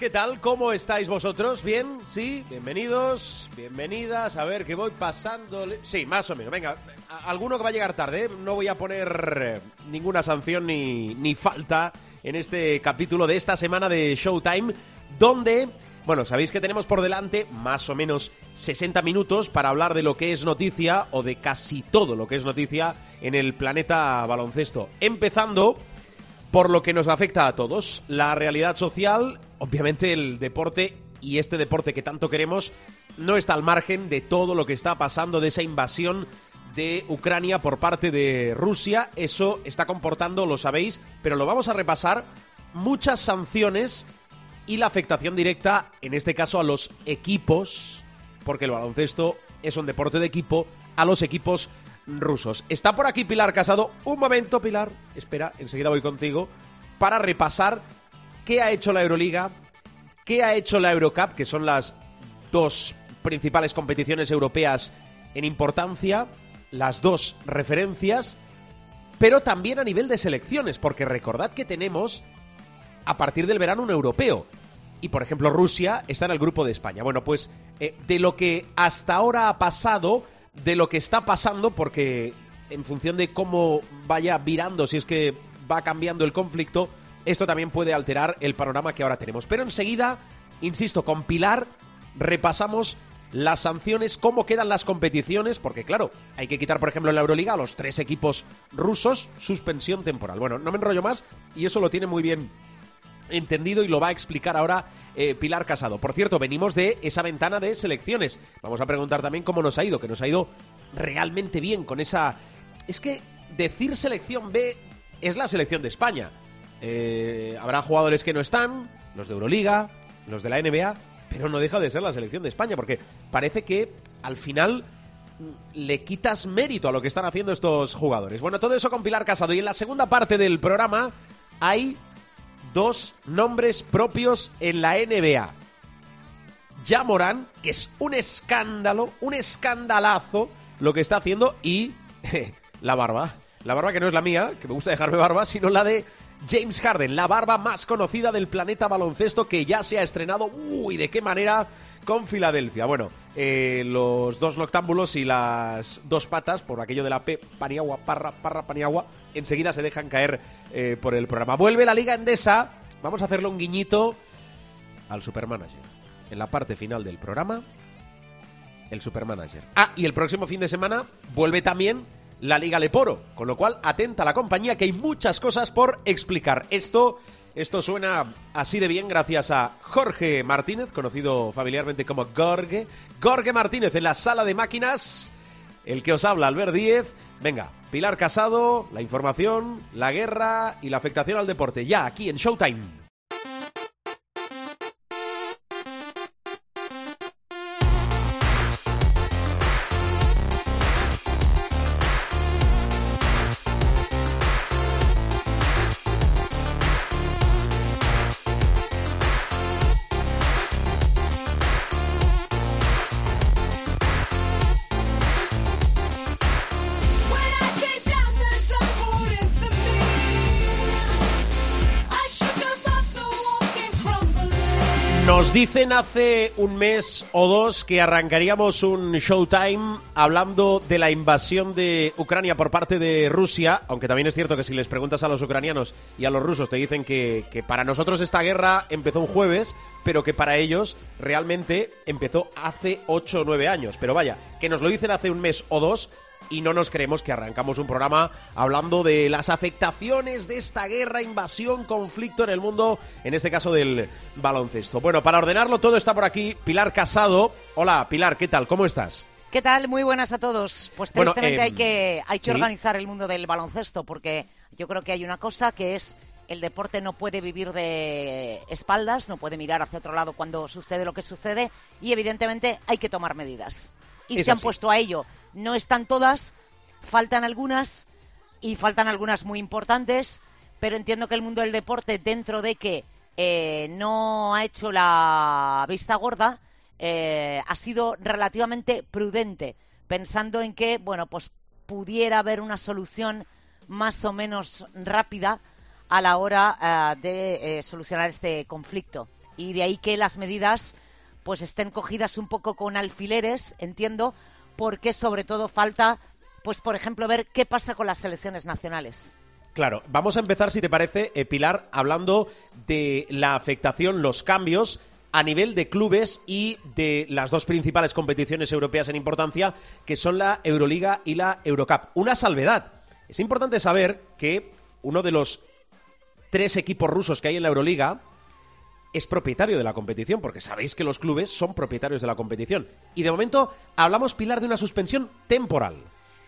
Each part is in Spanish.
¿Qué tal? ¿Cómo estáis vosotros? ¿Bien? ¿Sí? Bienvenidos, bienvenidas. A ver, que voy pasando. Sí, más o menos. Venga, alguno que va a llegar tarde. ¿eh? No voy a poner eh, ninguna sanción ni, ni falta en este capítulo de esta semana de Showtime, donde, bueno, sabéis que tenemos por delante más o menos 60 minutos para hablar de lo que es noticia o de casi todo lo que es noticia en el planeta baloncesto. Empezando por lo que nos afecta a todos. La realidad social, obviamente el deporte y este deporte que tanto queremos no está al margen de todo lo que está pasando, de esa invasión de Ucrania por parte de Rusia. Eso está comportando, lo sabéis, pero lo vamos a repasar, muchas sanciones y la afectación directa, en este caso, a los equipos, porque el baloncesto es un deporte de equipo, a los equipos rusos. Está por aquí Pilar Casado. Un momento, Pilar. Espera, enseguida voy contigo. Para repasar qué ha hecho la Euroliga, qué ha hecho la Eurocup, que son las dos principales competiciones europeas en importancia, las dos referencias, pero también a nivel de selecciones, porque recordad que tenemos a partir del verano un europeo. Y por ejemplo, Rusia está en el grupo de España. Bueno, pues eh, de lo que hasta ahora ha pasado, de lo que está pasando, porque en función de cómo vaya virando, si es que va cambiando el conflicto, esto también puede alterar el panorama que ahora tenemos. Pero enseguida, insisto, con Pilar repasamos las sanciones, cómo quedan las competiciones, porque claro, hay que quitar, por ejemplo, en la Euroliga a los tres equipos rusos, suspensión temporal. Bueno, no me enrollo más y eso lo tiene muy bien entendido y lo va a explicar ahora eh, Pilar Casado. Por cierto, venimos de esa ventana de selecciones. Vamos a preguntar también cómo nos ha ido, que nos ha ido realmente bien con esa... Es que decir selección B es la selección de España. Eh, habrá jugadores que no están, los de Euroliga, los de la NBA, pero no deja de ser la selección de España, porque parece que al final mm, le quitas mérito a lo que están haciendo estos jugadores. Bueno, todo eso con Pilar Casado. Y en la segunda parte del programa hay dos nombres propios en la NBA. Ya Morán, que es un escándalo, un escandalazo lo que está haciendo, y la barba. La barba que no es la mía, que me gusta dejarme barba, sino la de James Harden, la barba más conocida del planeta baloncesto que ya se ha estrenado, uy, de qué manera, con Filadelfia. Bueno, eh, los dos noctámbulos y las dos patas, por aquello de la P, Paniagua, Parra, Parra, Paniagua, enseguida se dejan caer eh, por el programa. Vuelve la Liga Endesa, vamos a hacerle un guiñito al Supermanager. En la parte final del programa, el Supermanager. Ah, y el próximo fin de semana vuelve también la Liga Leporo, con lo cual atenta la compañía que hay muchas cosas por explicar. Esto, esto suena así de bien gracias a Jorge Martínez, conocido familiarmente como Gorge. Gorge Martínez en la sala de máquinas, el que os habla, Albert Díez. Venga, Pilar Casado, la información, la guerra y la afectación al deporte, ya aquí en Showtime. Dicen hace un mes o dos que arrancaríamos un Showtime hablando de la invasión de Ucrania por parte de Rusia, aunque también es cierto que si les preguntas a los ucranianos y a los rusos te dicen que, que para nosotros esta guerra empezó un jueves, pero que para ellos realmente empezó hace 8 o 9 años. Pero vaya, que nos lo dicen hace un mes o dos y no nos creemos que arrancamos un programa hablando de las afectaciones de esta guerra, invasión, conflicto en el mundo, en este caso del baloncesto. Bueno, para ordenarlo todo está por aquí Pilar Casado. Hola, Pilar, ¿qué tal? ¿Cómo estás? ¿Qué tal? Muy buenas a todos. Pues Bueno, tristemente eh, hay que, hay que sí. organizar el mundo del baloncesto porque yo creo que hay una cosa que es el deporte no puede vivir de espaldas, no puede mirar hacia otro lado cuando sucede lo que sucede y evidentemente hay que tomar medidas. Y Es se han puesto a ello. No están todas, faltan algunas y faltan algunas muy importantes, pero entiendo que el mundo del deporte, dentro de que eh, no ha hecho la vista gorda, eh, ha sido relativamente prudente, pensando en que, bueno, pues pudiera haber una solución más o menos rápida a la hora eh, de solucionar este conflicto. Y de ahí que las medidas pues estén cogidas un poco con alfileres, entiendo, porque sobre todo falta, pues por ejemplo, ver qué pasa con las selecciones nacionales. Claro, vamos a empezar, si te parece, eh, Pilar, hablando de la afectación, los cambios a nivel de clubes y de las dos principales competiciones europeas en importancia, que son la Euroliga y la Eurocup. Una salvedad. Es importante saber que uno de los tres equipos rusos que hay en la Euroliga es propietario de la competición, porque sabéis que los clubes son propietarios de la competición. Y de momento hablamos, Pilar, de una suspensión temporal.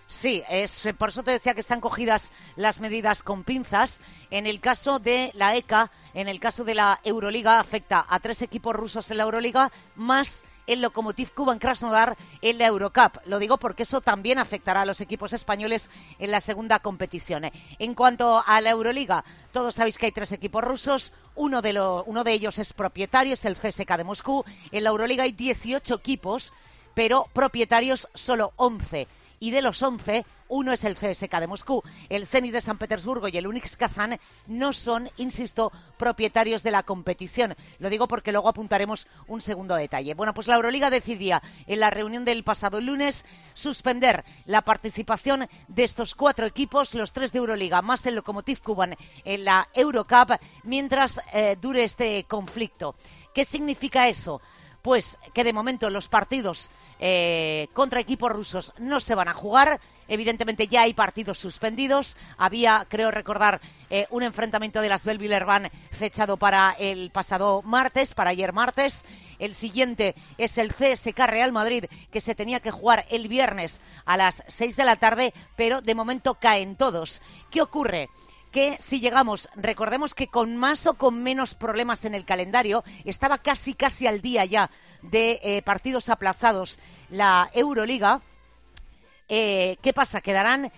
Sí, es por eso te decía que están cogidas las medidas con pinzas. En el caso de la ECA, en el caso de la Euroliga, afecta a tres equipos rusos en la Euroliga, más el Lokomotiv Kuban Krasnodar en la Eurocup. Lo digo porque eso también afectará a los equipos españoles en la segunda competición. En cuanto a la Euroliga, todos sabéis que hay tres equipos rusos. Uno de, lo- uno de ellos es propietario, es el CSK de Moscú. En la Euroliga hay 18 equipos, pero propietarios solo 11 y de los 11, uno es el CSK de Moscú. El Zenit de San Petersburgo y el Unix Kazán no son, insisto, propietarios de la competición. Lo digo porque luego apuntaremos un segundo detalle. Bueno, pues la Euroliga decidía en la reunión del pasado lunes suspender la participación de estos cuatro equipos, los tres de Euroliga, más el Lokomotiv Kuban en la Eurocup, mientras eh, dure este conflicto. ¿Qué significa eso? Pues que de momento los partidos eh, contra equipos rusos no se van a jugar. Evidentemente ya hay partidos suspendidos. Había, creo recordar, eh, un enfrentamiento de las Belvillerban fechado para el pasado martes, para ayer martes. El siguiente es el CSK Real Madrid, que se tenía que jugar el viernes a las 6 de la tarde, pero de momento caen todos. ¿Qué ocurre? Que si llegamos, recordemos que con más o con menos problemas en el calendario, estaba casi casi al día ya de eh, partidos aplazados la Euroliga. Eh, ¿Qué pasa? Quedarán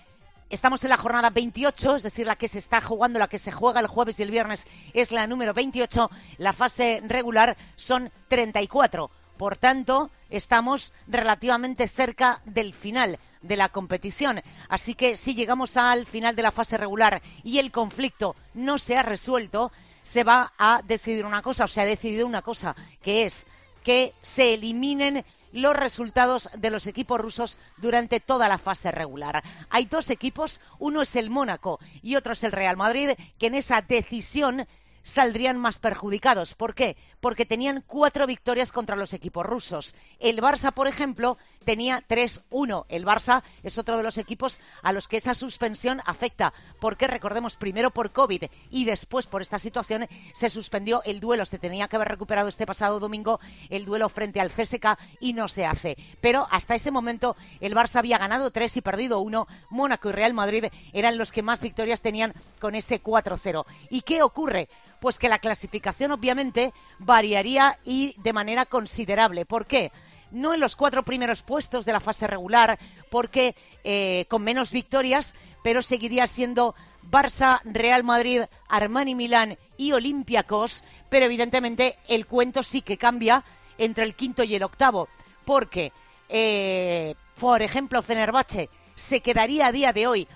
Estamos en la jornada 28, es decir, la que se está jugando, la que se juega el jueves y el viernes es la número 28. La fase regular son 34. Por tanto, estamos relativamente cerca del final de la competición. Así que si llegamos al final de la fase regular y el conflicto no se ha resuelto, se va a decidir una cosa, o se ha decidido una cosa, que es que se eliminen los resultados de los equipos rusos durante toda la fase regular. Hay dos equipos, uno es el Mónaco y otro es el Real Madrid, que en esa decisión saldrían más perjudicados. ¿Por qué? Porque tenían cuatro victorias contra los equipos rusos. El Barça, por ejemplo, tenía 3-1. El Barça es otro de los equipos a los que esa suspensión afecta. Porque recordemos, primero por COVID y después por esta situación se suspendió el duelo. Se tenía que haber recuperado este pasado domingo el duelo frente al CSK y no se hace. Pero hasta ese momento el Barça había ganado tres y perdido uno. Mónaco y Real Madrid eran los que más victorias tenían con ese 4-0. ¿Y qué ocurre? Pues que la clasificación obviamente variaría y de manera considerable. ¿Por qué? No en los cuatro primeros puestos de la fase regular, porque eh, con menos victorias, pero seguiría siendo Barça, Real Madrid, Armani Milán y Olympiacos, pero evidentemente el cuento sí que cambia entre el quinto y el octavo, porque, eh, por ejemplo, Fenerbahce se quedaría a día de hoy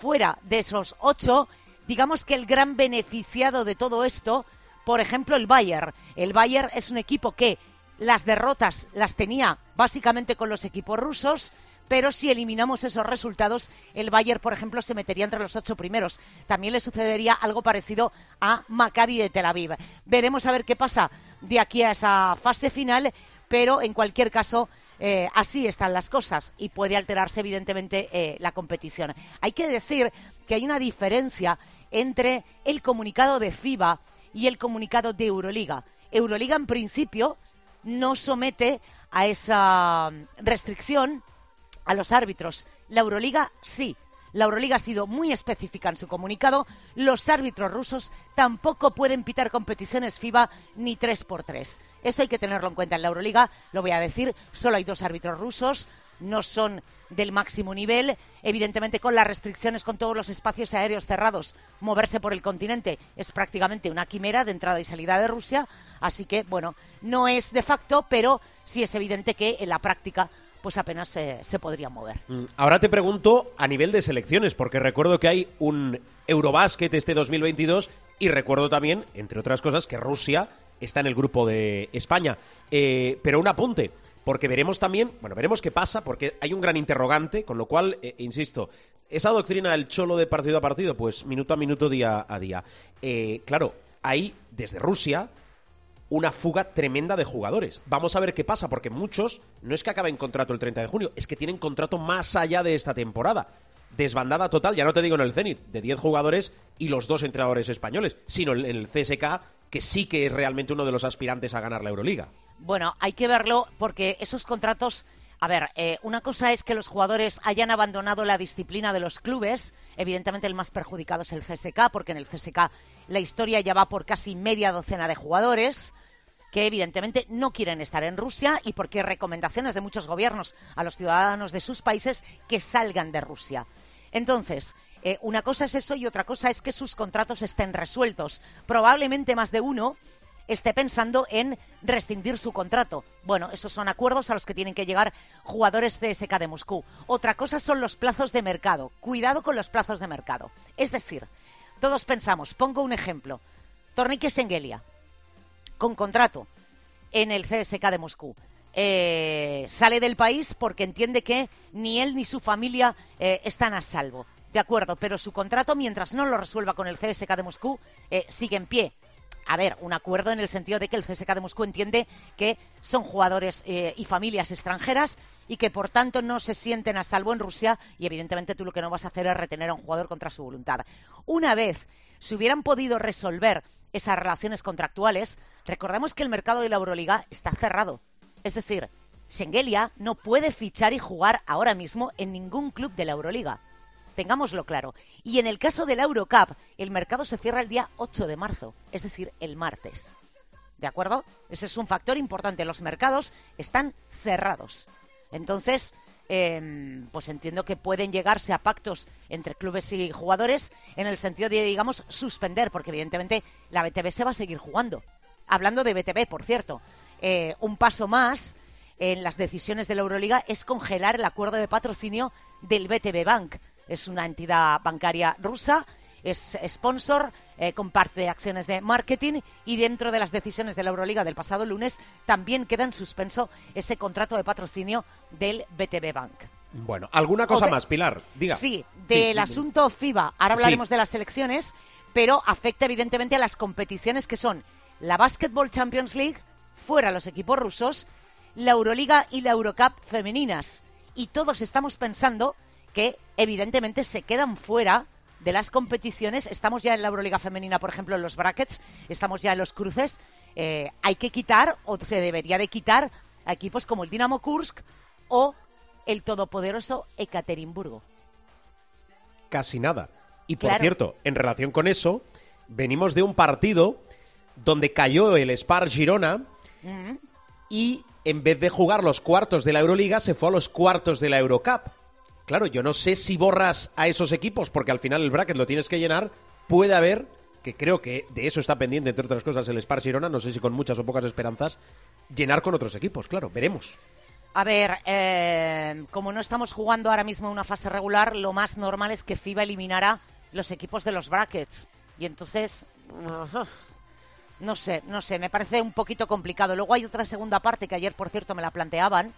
fuera de esos ocho, digamos que el gran beneficiado de todo esto, por ejemplo, el Bayern. El Bayern es un equipo que las derrotas las tenía básicamente con los equipos rusos, pero si eliminamos esos resultados, el Bayern, por ejemplo, se metería entre los ocho primeros. También le sucedería algo parecido a Maccabi de Tel Aviv. Veremos a ver qué pasa de aquí a esa fase final, pero en cualquier caso, eh, así están las cosas y puede alterarse evidentemente eh, la competición. Hay que decir que hay una diferencia entre el comunicado de FIBA y el comunicado de Euroliga. Euroliga en principio no somete a esa restricción a los árbitros. La Euroliga sí. La Euroliga ha sido muy específica en su comunicado. Los árbitros rusos tampoco pueden pitar competiciones FIBA ni 3 por 3 Eso hay que tenerlo en cuenta. En la Euroliga, lo voy a decir, solo hay dos árbitros rusos. No son del máximo nivel. Evidentemente, con las restricciones, con todos los espacios aéreos cerrados, moverse por el continente es prácticamente una quimera de entrada y salida de Rusia. Así que, bueno, no es de facto, pero sí es evidente que en la práctica pues apenas se, se podría mover. Mm, Ahora te pregunto a nivel de selecciones, porque recuerdo que hay un Eurobásquet este 2022 y recuerdo también, entre otras cosas, que Rusia está en el grupo de España. Eh, pero un apunte, porque veremos también, bueno, veremos qué pasa, porque hay un gran interrogante, con lo cual, eh, insisto, esa doctrina del cholo de partido a partido, pues minuto a minuto, día a día. Eh, claro, hay desde Rusia una fuga tremenda de jugadores. Vamos a ver qué pasa, porque muchos no es que acaben contrato el 30 de junio, es que tienen contrato más allá de esta temporada. Desbandada total, ya no te digo en el Zenit, de 10 jugadores y los dos entrenadores españoles, sino en el CSK, que sí que es realmente uno de los aspirantes a ganar la Euroliga. Bueno, hay que verlo porque esos contratos. A ver, eh, una cosa es que los jugadores hayan abandonado la disciplina de los clubes. Evidentemente, el más perjudicado es el CSK, porque en el CSK la historia ya va por casi media docena de jugadores que evidentemente no quieren estar en Rusia y porque recomendaciones de muchos gobiernos a los ciudadanos de sus países que salgan de Rusia. Entonces, eh, una cosa es eso y otra cosa es que sus contratos estén resueltos. Probablemente más de uno esté pensando en rescindir su contrato. Bueno, esos son acuerdos a los que tienen que llegar jugadores de SK de Moscú. Otra cosa son los plazos de mercado. Cuidado con los plazos de mercado. Es decir, todos pensamos, pongo un ejemplo, Tornique Sengelia, con contrato en el CSK de Moscú. Eh, sale del país porque entiende que ni él ni su familia eh, están a salvo. De acuerdo, pero su contrato, mientras no lo resuelva con el CSK de Moscú, eh, sigue en pie. A ver, un acuerdo en el sentido de que el CSK de Moscú entiende que son jugadores eh, y familias extranjeras y que por tanto no se sienten a salvo en Rusia y evidentemente tú lo que no vas a hacer es retener a un jugador contra su voluntad. Una vez se hubieran podido resolver esas relaciones contractuales, recordemos que el mercado de la Euroliga está cerrado. Es decir, Schengelia no puede fichar y jugar ahora mismo en ningún club de la Euroliga. Tengámoslo claro. Y en el caso de la Eurocup, el mercado se cierra el día 8 de marzo, es decir, el martes. ¿De acuerdo? Ese es un factor importante. Los mercados están cerrados. Entonces, eh, pues entiendo que pueden llegarse a pactos entre clubes y jugadores en el sentido de, digamos, suspender, porque evidentemente la BTB se va a seguir jugando. Hablando de BTB, por cierto, eh, un paso más en las decisiones de la Euroliga es congelar el acuerdo de patrocinio del BTB Bank. Es una entidad bancaria rusa, es sponsor, eh, comparte acciones de marketing y dentro de las decisiones de la Euroliga del pasado lunes también queda en suspenso ese contrato de patrocinio del BTB Bank. Bueno, ¿alguna cosa de- más, Pilar? Diga. Sí, del Sí. asunto FIBA. Ahora Sí. hablaremos de las elecciones, pero afecta evidentemente a las competiciones que son la Basketball Champions League, fuera los equipos rusos, la Euroliga y la Eurocup femeninas. Y todos estamos pensando que evidentemente se quedan fuera de las competiciones. Estamos ya en la Euroliga femenina, por ejemplo, en los brackets, estamos ya en los cruces. Eh, hay que quitar, o se debería de quitar, a equipos como el Dinamo Kursk o el todopoderoso Ekaterimburgo. Casi nada. Y por Claro. cierto, en relación con eso, venimos de un partido donde cayó el Spar Girona y en vez de jugar los cuartos de la Euroliga, se fue a los cuartos de la Eurocup. Claro, yo no sé si borras a esos equipos, porque al final el bracket lo tienes que llenar. Puede haber, que creo que de eso está pendiente, entre otras cosas, el Spar Girona, no sé si con muchas o pocas esperanzas, llenar con otros equipos, claro, veremos. A ver, eh, como no estamos jugando ahora mismo una fase regular, lo más normal es que FIBA eliminara los equipos de los brackets. Y entonces, no sé, no sé, me parece un poquito complicado. Luego hay otra segunda parte que ayer, por cierto, me la planteaban,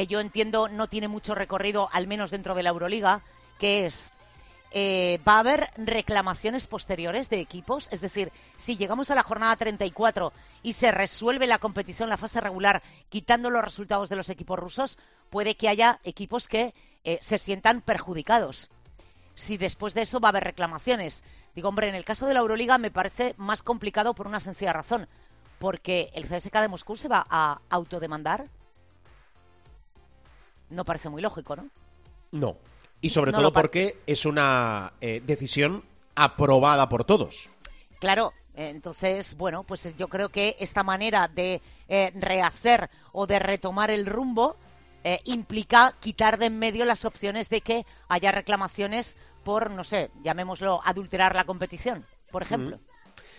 que yo entiendo no tiene mucho recorrido, al menos dentro de la Euroliga, que es, eh, ¿va a haber reclamaciones posteriores de equipos? Es decir, si llegamos a la jornada 34 y se resuelve la competición, la fase regular, quitando los resultados de los equipos rusos, puede que haya equipos que eh, se sientan perjudicados. Si después de eso va a haber reclamaciones. Digo, hombre, en el caso de la Euroliga me parece más complicado por una sencilla razón. Porque el CSK de Moscú se va a autodemandar. No parece muy lógico, ¿no? No. Y sobre No todo porque es una eh, decisión aprobada por todos. Claro, entonces, bueno, pues yo creo que esta manera de eh, rehacer o de retomar el rumbo eh, implica quitar de en medio las opciones de que haya reclamaciones por, no sé, llamémoslo adulterar la competición, por ejemplo.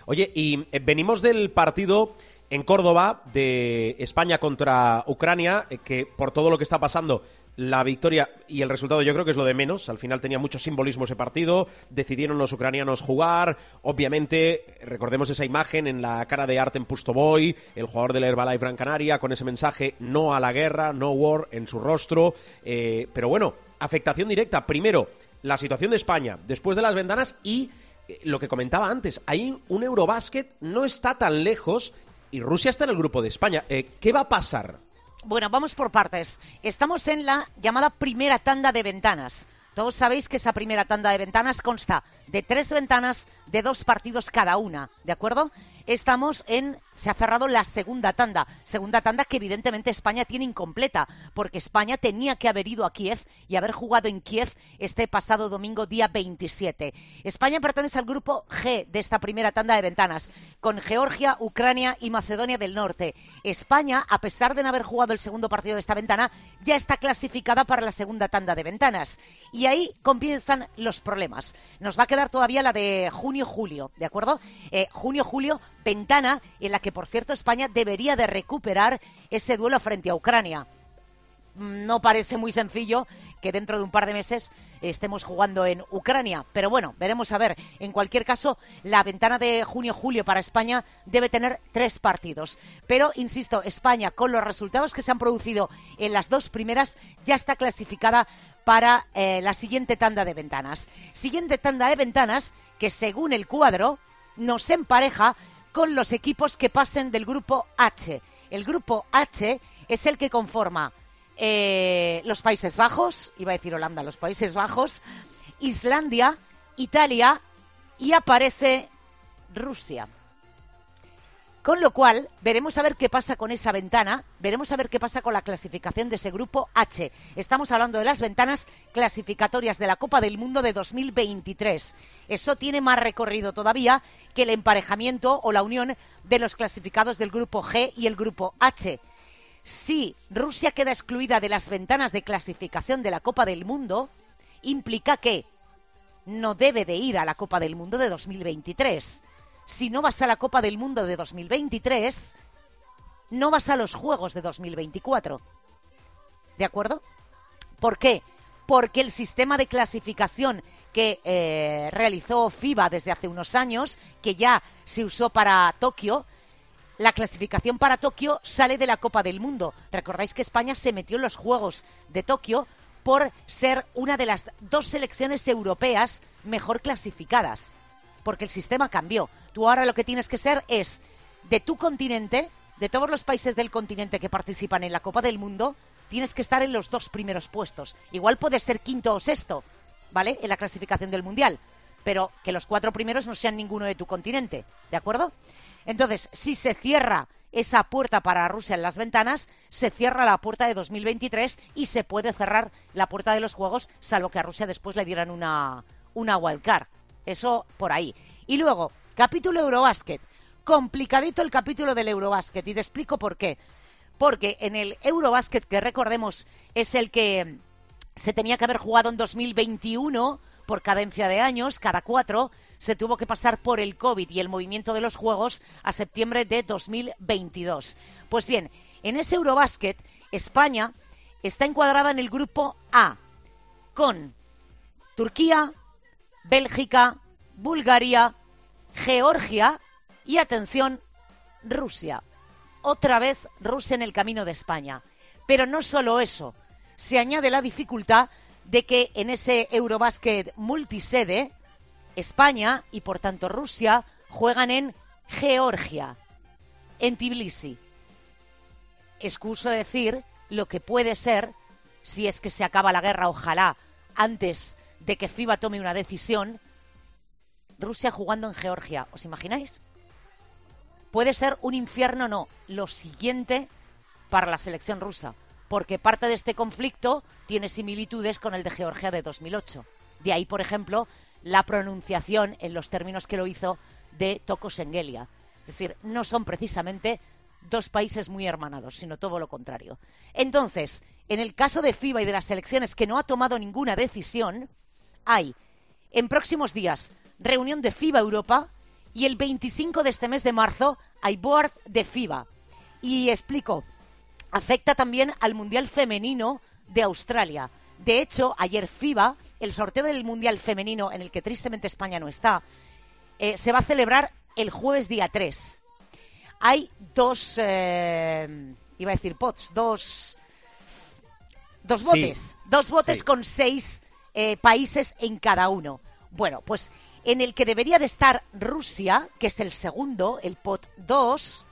Oye, y venimos del partido en Córdoba de España contra Ucrania, eh, que por todo lo que está pasando, la victoria y el resultado yo creo que es lo de menos. Al final tenía mucho simbolismo ese partido, decidieron los ucranianos jugar. Obviamente, recordemos esa imagen en la cara de Artem Pustovoy, el jugador del Herbalife Gran Canaria, con ese mensaje no a la guerra, no war en su rostro. Eh, pero bueno, afectación directa. Primero, la situación de España después de las ventanas y eh, lo que comentaba antes, ahí un Eurobásquet no está tan lejos y Rusia está en el grupo de España. Eh, ¿Qué va a pasar? Bueno, vamos por partes. Estamos en la llamada primera tanda de ventanas. Todos sabéis que esa primera tanda de ventanas consta de tres ventanas de dos partidos cada una, ¿de acuerdo? Estamos en, se ha cerrado la segunda tanda, segunda tanda que evidentemente España tiene incompleta, porque España tenía que haber ido a Kiev y haber jugado en Kiev este pasado domingo día 27. España pertenece al grupo G de esta primera tanda de ventanas, con Georgia, Ucrania y Macedonia del Norte. España, a pesar de no haber jugado el segundo partido de esta ventana, ya está clasificada para la segunda tanda de ventanas. Y ahí comienzan los problemas. Nos va a quedar todavía la de junio-julio, ¿de acuerdo? Eh, junio-julio, ventana en la que, por cierto, España debería de recuperar ese duelo frente a Ucrania. No parece muy sencillo que dentro de un par de meses estemos jugando en Ucrania. Pero bueno, veremos a ver. En cualquier caso, la ventana de junio-julio para España debe tener tres partidos. Pero, insisto, España, con los resultados que se han producido en las dos primeras, ya está clasificada para eh, la siguiente tanda de ventanas. Siguiente tanda de ventanas que, según el cuadro, nos empareja con los equipos que pasen del grupo H. El grupo H es el que conforma eh, los Países Bajos, iba a decir Holanda, los Países Bajos, Islandia, Italia y aparece Rusia. Con lo cual, veremos a ver qué pasa con esa ventana, veremos a ver qué pasa con la clasificación de ese grupo H. Estamos hablando de las ventanas clasificatorias de la Copa del Mundo de 2023. Eso tiene más recorrido todavía que el emparejamiento o la unión de los clasificados del grupo G y el grupo H. Si Rusia queda excluida de las ventanas de clasificación de la Copa del Mundo, implica que no debe de ir a la Copa del Mundo de 2023. Si no vas a la Copa del Mundo de 2023, no vas a los Juegos de 2024. ¿De acuerdo? ¿Por qué? Porque el sistema de clasificación que eh, realizó FIBA desde hace unos años, que ya se usó para Tokio, la clasificación para Tokio sale de la Copa del Mundo. Recordáis que España se metió en los Juegos de Tokio por ser una de las dos selecciones europeas mejor clasificadas, porque el sistema cambió. Tú ahora lo que tienes que ser es de tu continente, de todos los países del continente que participan en la Copa del Mundo, tienes que estar en los dos primeros puestos. Igual puedes ser quinto o sexto, ¿vale? En la clasificación del Mundial, pero que los cuatro primeros no sean ninguno de tu continente, ¿de acuerdo? Entonces, si se cierra esa puerta para Rusia en las ventanas, se cierra la puerta de 2023 y se puede cerrar la puerta de los Juegos, salvo que a Rusia después le dieran una, una wildcard. Eso por ahí. Y luego, capítulo Eurobásquet. Complicadito el capítulo del Eurobásquet y te explico por qué. Porque en el Eurobásquet, que recordemos es el que se tenía que haber jugado en 2021 por cadencia de años, cada cuatro, se tuvo que pasar por el COVID y el movimiento de los Juegos a septiembre de 2022. Pues bien, en ese Eurobásquet, España está encuadrada en el grupo A, con Turquía, Bélgica, Bulgaria, Georgia y, atención, Rusia. Otra vez Rusia en el camino de España. Pero no solo eso, se añade la dificultad de que en ese Eurobásquet multisede, España y por tanto Rusia juegan en Georgia, en Tbilisi. Excuso decir lo que puede ser, si es que se acaba la guerra, ojalá, antes de que FIBA tome una decisión, Rusia jugando en Georgia. ¿Os imagináis? Puede ser un infierno, no, lo siguiente para la selección rusa, porque parte de este conflicto tiene similitudes con el de Georgia de 2008. De ahí, por ejemplo, la pronunciación en los términos que lo hizo de Toko Sengelia. Es decir, no son precisamente dos países muy hermanados, sino todo lo contrario. Entonces, en el caso de FIBA y de las selecciones que no ha tomado ninguna decisión, hay en próximos días reunión de FIBA Europa y el 25 de este mes de marzo hay board de FIBA. Y explico, afecta también al Mundial Femenino de Australia. De hecho, ayer FIBA, el sorteo del Mundial Femenino, en el que tristemente España no está, eh, se va a celebrar el jueves día 3. Hay dos, eh, iba a decir pots, dos, dos Sí. botes, dos botes Sí. con seis eh, países en cada uno. Bueno, pues en el que debería de estar Rusia, que es el segundo, el pot 2,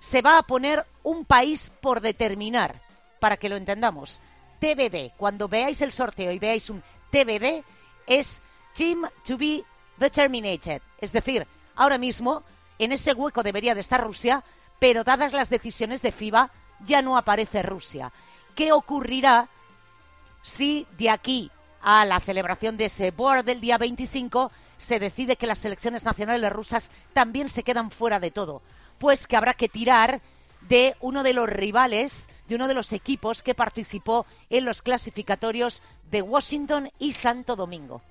se va a poner un país por determinar, para que lo entendamos. TBD, cuando veáis el sorteo y veáis un TBD, es Team to be determinated. Es decir, ahora mismo en ese hueco debería de estar Rusia, pero dadas las decisiones de FIBA, ya no aparece Rusia. ¿Qué ocurrirá si de aquí a la celebración de ese board del día 25 se decide que las selecciones nacionales rusas también se quedan fuera de todo? Pues que habrá que tirar de uno de los rivales, de uno de los equipos que participó en los clasificatorios de Washington y Santo Domingo.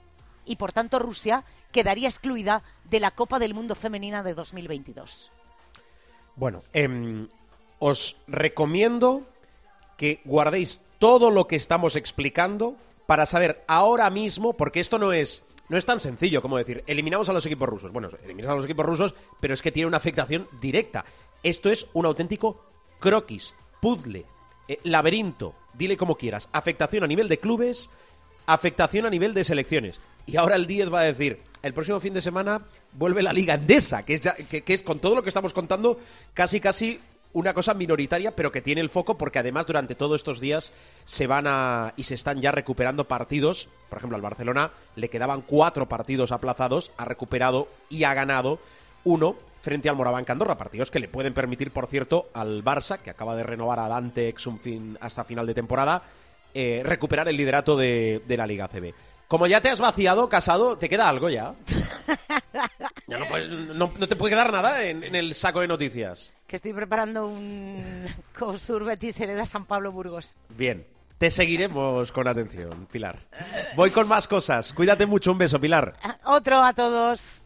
Y por tanto Rusia quedaría excluida de la Copa del Mundo Femenina de 2022. Bueno, em, os recomiendo que guardéis todo lo que estamos explicando para saber ahora mismo, porque esto no es no es tan sencillo como decir, eliminamos a los equipos rusos. Bueno, eliminamos a los equipos rusos, pero es que tiene una afectación directa. Esto es un auténtico croquis, puzzle, eh, laberinto, dile como quieras. Afectación a nivel de clubes, afectación a nivel de selecciones. Y ahora el 10 va a decir, el próximo fin de semana vuelve la Liga Endesa, que es, ya- que, que es con todo lo que estamos contando casi casi una cosa minoritaria, pero que tiene el foco porque además durante todos estos días se van a y se están ya recuperando partidos. Por ejemplo, al Barcelona le quedaban cuatro partidos aplazados, ha recuperado y ha ganado uno frente al Moraván Andorra, partidos que le pueden permitir, por cierto, al Barça, que acaba de renovar a Dante fin, hasta final de temporada, eh, recuperar el liderato de, de la Liga CB. Como ya te has vaciado, casado, ¿te queda algo ya? Ya no, puedes- no- no te puede quedar nada en, en el saco de noticias. Que estoy preparando un Cosur Betis Hereda San Pablo Burgos. Bien, te seguiremos con atención, Pilar. Voy con más cosas. Cuídate mucho, un beso, Pilar. Otro a todos.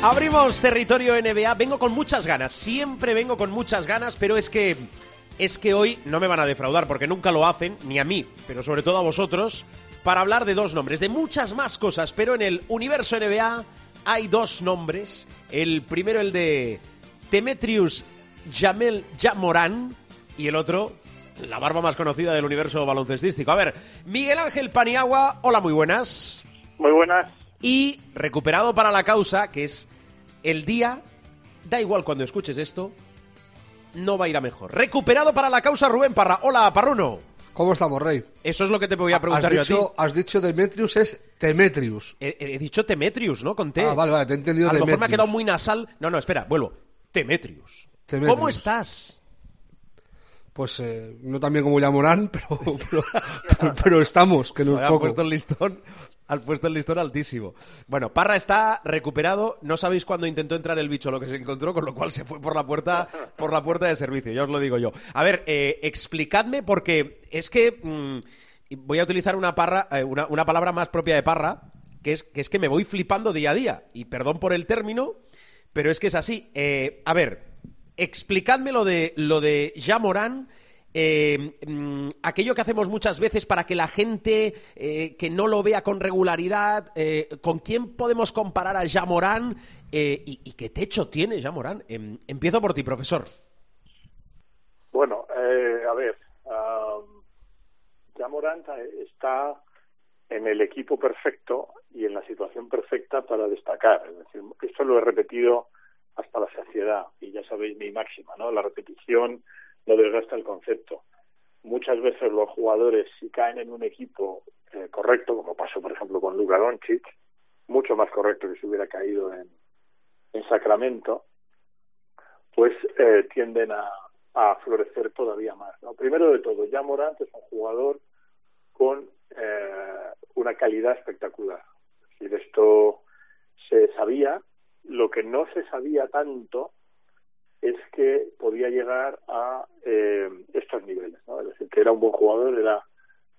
Abrimos territorio NBA. Vengo con muchas ganas. Siempre vengo con muchas ganas, pero es que es que hoy no me van a defraudar porque nunca lo hacen, ni a mí, pero sobre todo a vosotros, para hablar de dos nombres, de muchas más cosas, pero en el universo NBA hay dos nombres. El primero el de Demetrius Jamel Jamoran y el otro la barba más conocida del universo baloncestístico. A ver, Miguel Ángel Paniagua, hola, muy buenas. Muy buenas. Y recuperado para la causa, que es el día, da igual cuando escuches esto, no va a ir a mejor. Recuperado para la causa Rubén Parra. Hola, Parruno. ¿Cómo estamos, Rey? Eso es lo que te voy a preguntar yo a dicho, ti. has dicho Demetrius es Temetrius. He, he dicho Temetrius, ¿no? Con T. Ah, vale, vale, te he entendido A lo mejor me ha quedado muy nasal. No, no, espera, vuelvo. Temetrius. ¿Cómo estás? Pues eh, no tan bien como Yamorán, pero, pero, pero, pero estamos, que no Joder, es ha poco. puesto el listón, ha puesto el listón altísimo. Bueno, Parra está recuperado. No sabéis cuándo intentó entrar el bicho lo que se encontró, con lo cual se fue por la puerta, por la puerta de servicio. Ya os lo digo yo. A ver, eh, explicadme porque es que mm, voy a utilizar una parra, eh, una, una palabra más propia de Parra, que es que es que me voy flipando día a día. Y perdón por el término, pero es que es así. Eh, a ver, explicadme lo de lo de Morán. Eh, mm, aquello que hacemos muchas veces para que la gente eh, que no lo vea con regularidad, eh, ¿con quién podemos comparar a Ja Morán? Eh, y, y qué techo tiene Ja Morán? Em, empiezo por ti, profesor. Bueno, eh, a ver, ya Morant está en el equipo perfecto y en la situación perfecta para destacar. Es decir, esto lo he repetido hasta la saciedad. Y ya sabéis mi máxima, ¿no? La repetición no desgasta el concepto. Muchas veces los jugadores, si caen en un equipo eh, correcto, como pasó por ejemplo con Luka Doncic, mucho más correcto que si hubiera caído en, en Sacramento, pues eh, tienden a, florecer todavía más. ¿no? Primero de todo, ya Morant es un jugador con eh, una calidad espectacular. Es decir, esto se sabía, lo que no se sabía tanto es que podía llegar a eh, estos niveles, ¿no? Es decir, que era un buen jugador, era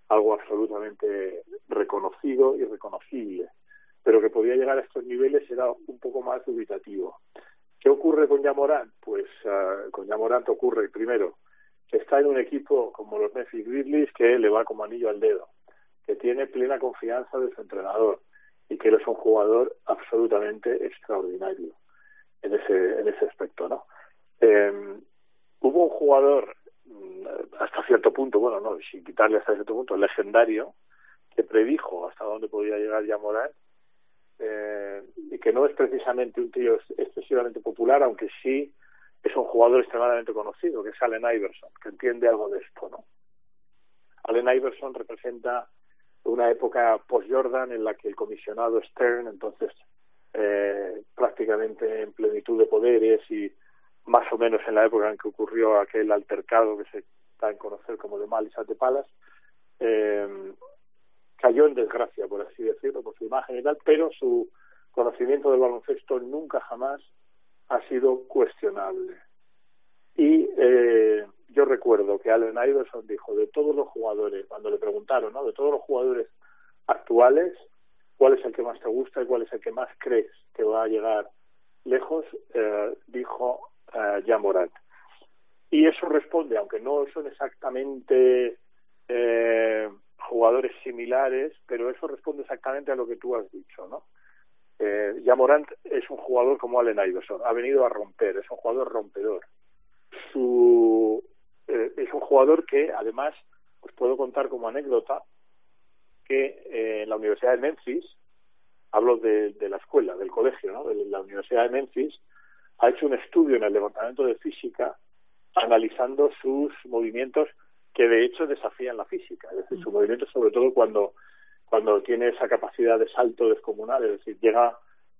algo absolutamente reconocido y reconocible, pero que podía llegar a estos niveles era un poco más dubitativo. ¿Qué ocurre con Yamorant? Pues uh, con Yamorant ocurre primero que está en un equipo como los Memphis Grizzlies que le va como anillo al dedo, que tiene plena confianza de su entrenador y que él es un jugador absolutamente extraordinario en ese en ese aspecto, ¿no? Eh, hubo un jugador mm, hasta cierto punto, bueno, no, sin quitarle hasta cierto punto, legendario, que predijo hasta dónde podía llegar Yamorant eh, y que no es precisamente un tío excesivamente popular, aunque sí es un jugador extremadamente conocido, que es Allen Iverson, que entiende algo de esto, ¿no? Allen Iverson representa una época post-Jordan en la que el comisionado Stern, entonces eh, prácticamente en plenitud de poderes y más o menos en la época en que ocurrió aquel altercado que se da en conocer como de Malice at the Palace, eh, cayó en desgracia, por así decirlo, por su imagen y tal, pero su conocimiento del baloncesto nunca jamás ha sido cuestionable. Y eh, yo recuerdo que Allen Iverson dijo, de todos los jugadores, cuando le preguntaron, ¿no? De todos los jugadores actuales, ¿cuál es el que más te gusta y cuál es el que más crees que va a llegar lejos? Eh, dijo eh, Jan Morant. Y eso responde, aunque no son exactamente eh, jugadores similares, pero eso responde exactamente a lo que tú has dicho, ¿no? Eh, ya Morant es un jugador como Allen Iverson, ha venido a romper, es un jugador rompedor. Su, eh, es un jugador que además os puedo contar como anécdota que eh, en la Universidad de Memphis, hablo de, de la escuela, del colegio, ¿no? de la Universidad de Memphis, ha hecho un estudio en el departamento de física analizando sus movimientos que de hecho desafían la física, es decir, sus movimientos sobre todo cuando cuando tiene esa capacidad de salto descomunal, es decir, llega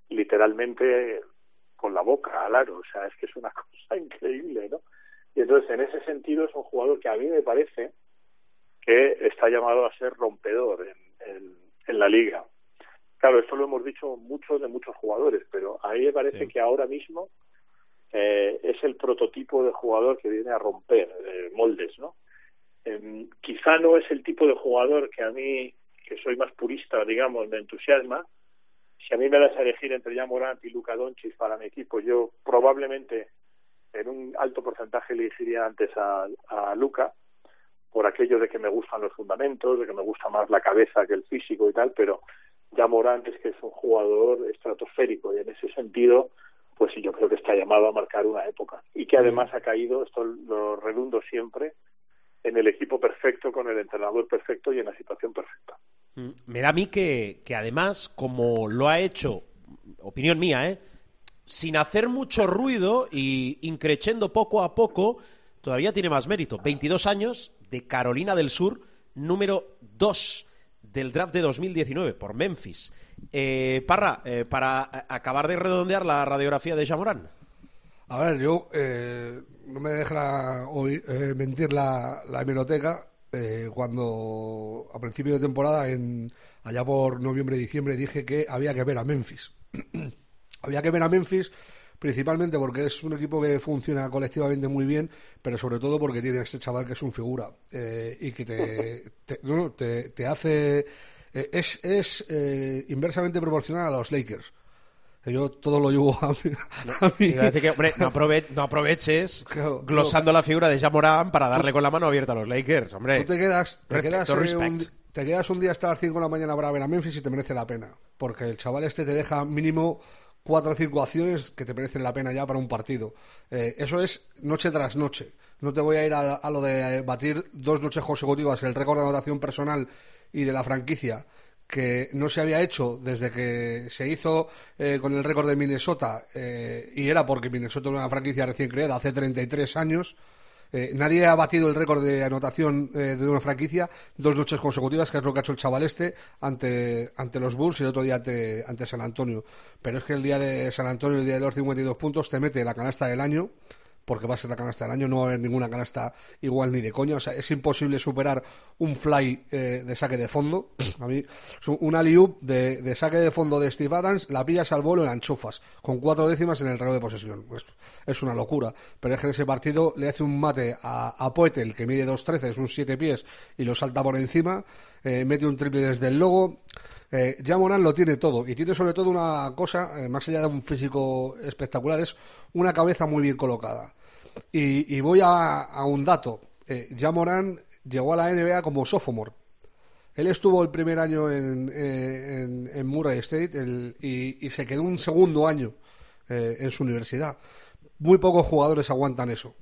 literalmente con la boca al aro, o sea, es que es una cosa increíble, ¿no? Y entonces, en ese sentido, es un jugador que a mí me parece que está llamado a ser rompedor en, en, en la liga. Claro, esto lo hemos dicho muchos de muchos jugadores, pero a mí me parece Sí. que ahora mismo eh, es el prototipo de jugador que viene a romper eh, moldes, ¿no? Eh, quizá no es el tipo de jugador que a mí, que soy más purista, digamos, me entusiasma. Si a mí me das a elegir entre Jan Morant y Luka Doncic para mi equipo, yo probablemente en un alto porcentaje elegiría antes a, a Luka por aquello de que me gustan los fundamentos, de que me gusta más la cabeza que el físico y tal, pero ya Morant es que es un jugador estratosférico y en ese sentido pues sí, yo creo que está llamado a marcar una época y que además ha caído, esto lo redundo siempre, en el equipo perfecto, con el entrenador perfecto y en la situación perfecta. Mm, Me da a mí que, que además, como lo ha hecho, opinión mía, ¿eh? sin hacer mucho ruido y increchendo poco a poco, todavía tiene más mérito. 22 años de Carolina del Sur, número 2 del draft de 2019 por Memphis. Eh, Parra, eh, para acabar de redondear la radiografía de Jamorán. A ver, yo eh, no me deja hoy eh, mentir la, la hemeroteca. eh, cuando a principio de temporada, en, allá por noviembre diciembre, dije que había que ver a Memphis. había que ver a Memphis principalmente porque es un equipo que funciona colectivamente muy bien, pero sobre todo porque tiene a este chaval que es un figura eh, y que te, te, no, te, te hace. eh, es es eh, inversamente proporcional a los Lakers. Yo todo lo llevo a que, hombre, no, aprove- no aproveches Claro, glosando la figura de Jamorán para darle con la mano abierta a los Lakers, hombre. Tú te quedas, te quedas, eh, un, te quedas un día hasta las 5 de la mañana para ver a Memphis y te merece la pena. Porque el chaval este te deja mínimo cuatro o cinco acciones que te merecen la pena ya para un partido. Eh, eso es noche tras noche. No te voy a ir a, a lo de batir dos noches consecutivas el récord de anotación personal y de la franquicia que no se había hecho desde que se hizo eh, con el récord de Minnesota, eh, y era porque Minnesota era una franquicia recién creada hace 33 años. Eh, nadie ha batido el récord de anotación eh, de una franquicia dos noches consecutivas, que es lo que ha hecho el chaval este ante, ante los Bulls y el otro día ante, ante San Antonio. Pero es que el día de San Antonio, el día de los 52 puntos, te mete la canasta del año porque va a ser la canasta del año, no va a haber ninguna canasta igual ni de coña, o sea, es imposible superar un fly eh, de saque de fondo, a mí, un- alley-oop de, de saque de fondo de Steve Adams, la pillas al vuelo y la enchufas, con cuatro décimas en el reloj de posesión, es, es una locura, pero es que en ese partido le hace un mate a, a Poetel, que mide 2.13, es un 7 pies, y lo salta por encima, eh, mete un triple desde el logo, eh, ya Morán lo tiene todo y tiene sobre todo una cosa, eh, más allá de un físico espectacular, es una cabeza muy bien colocada. Y, y voy a, un dato. Eh, ya Morán llegó a la NBA como sophomore. Él estuvo el primer año en, eh, en- Murray State y, se quedó un segundo año eh, en su universidad. Muy pocos jugadores aguantan eso.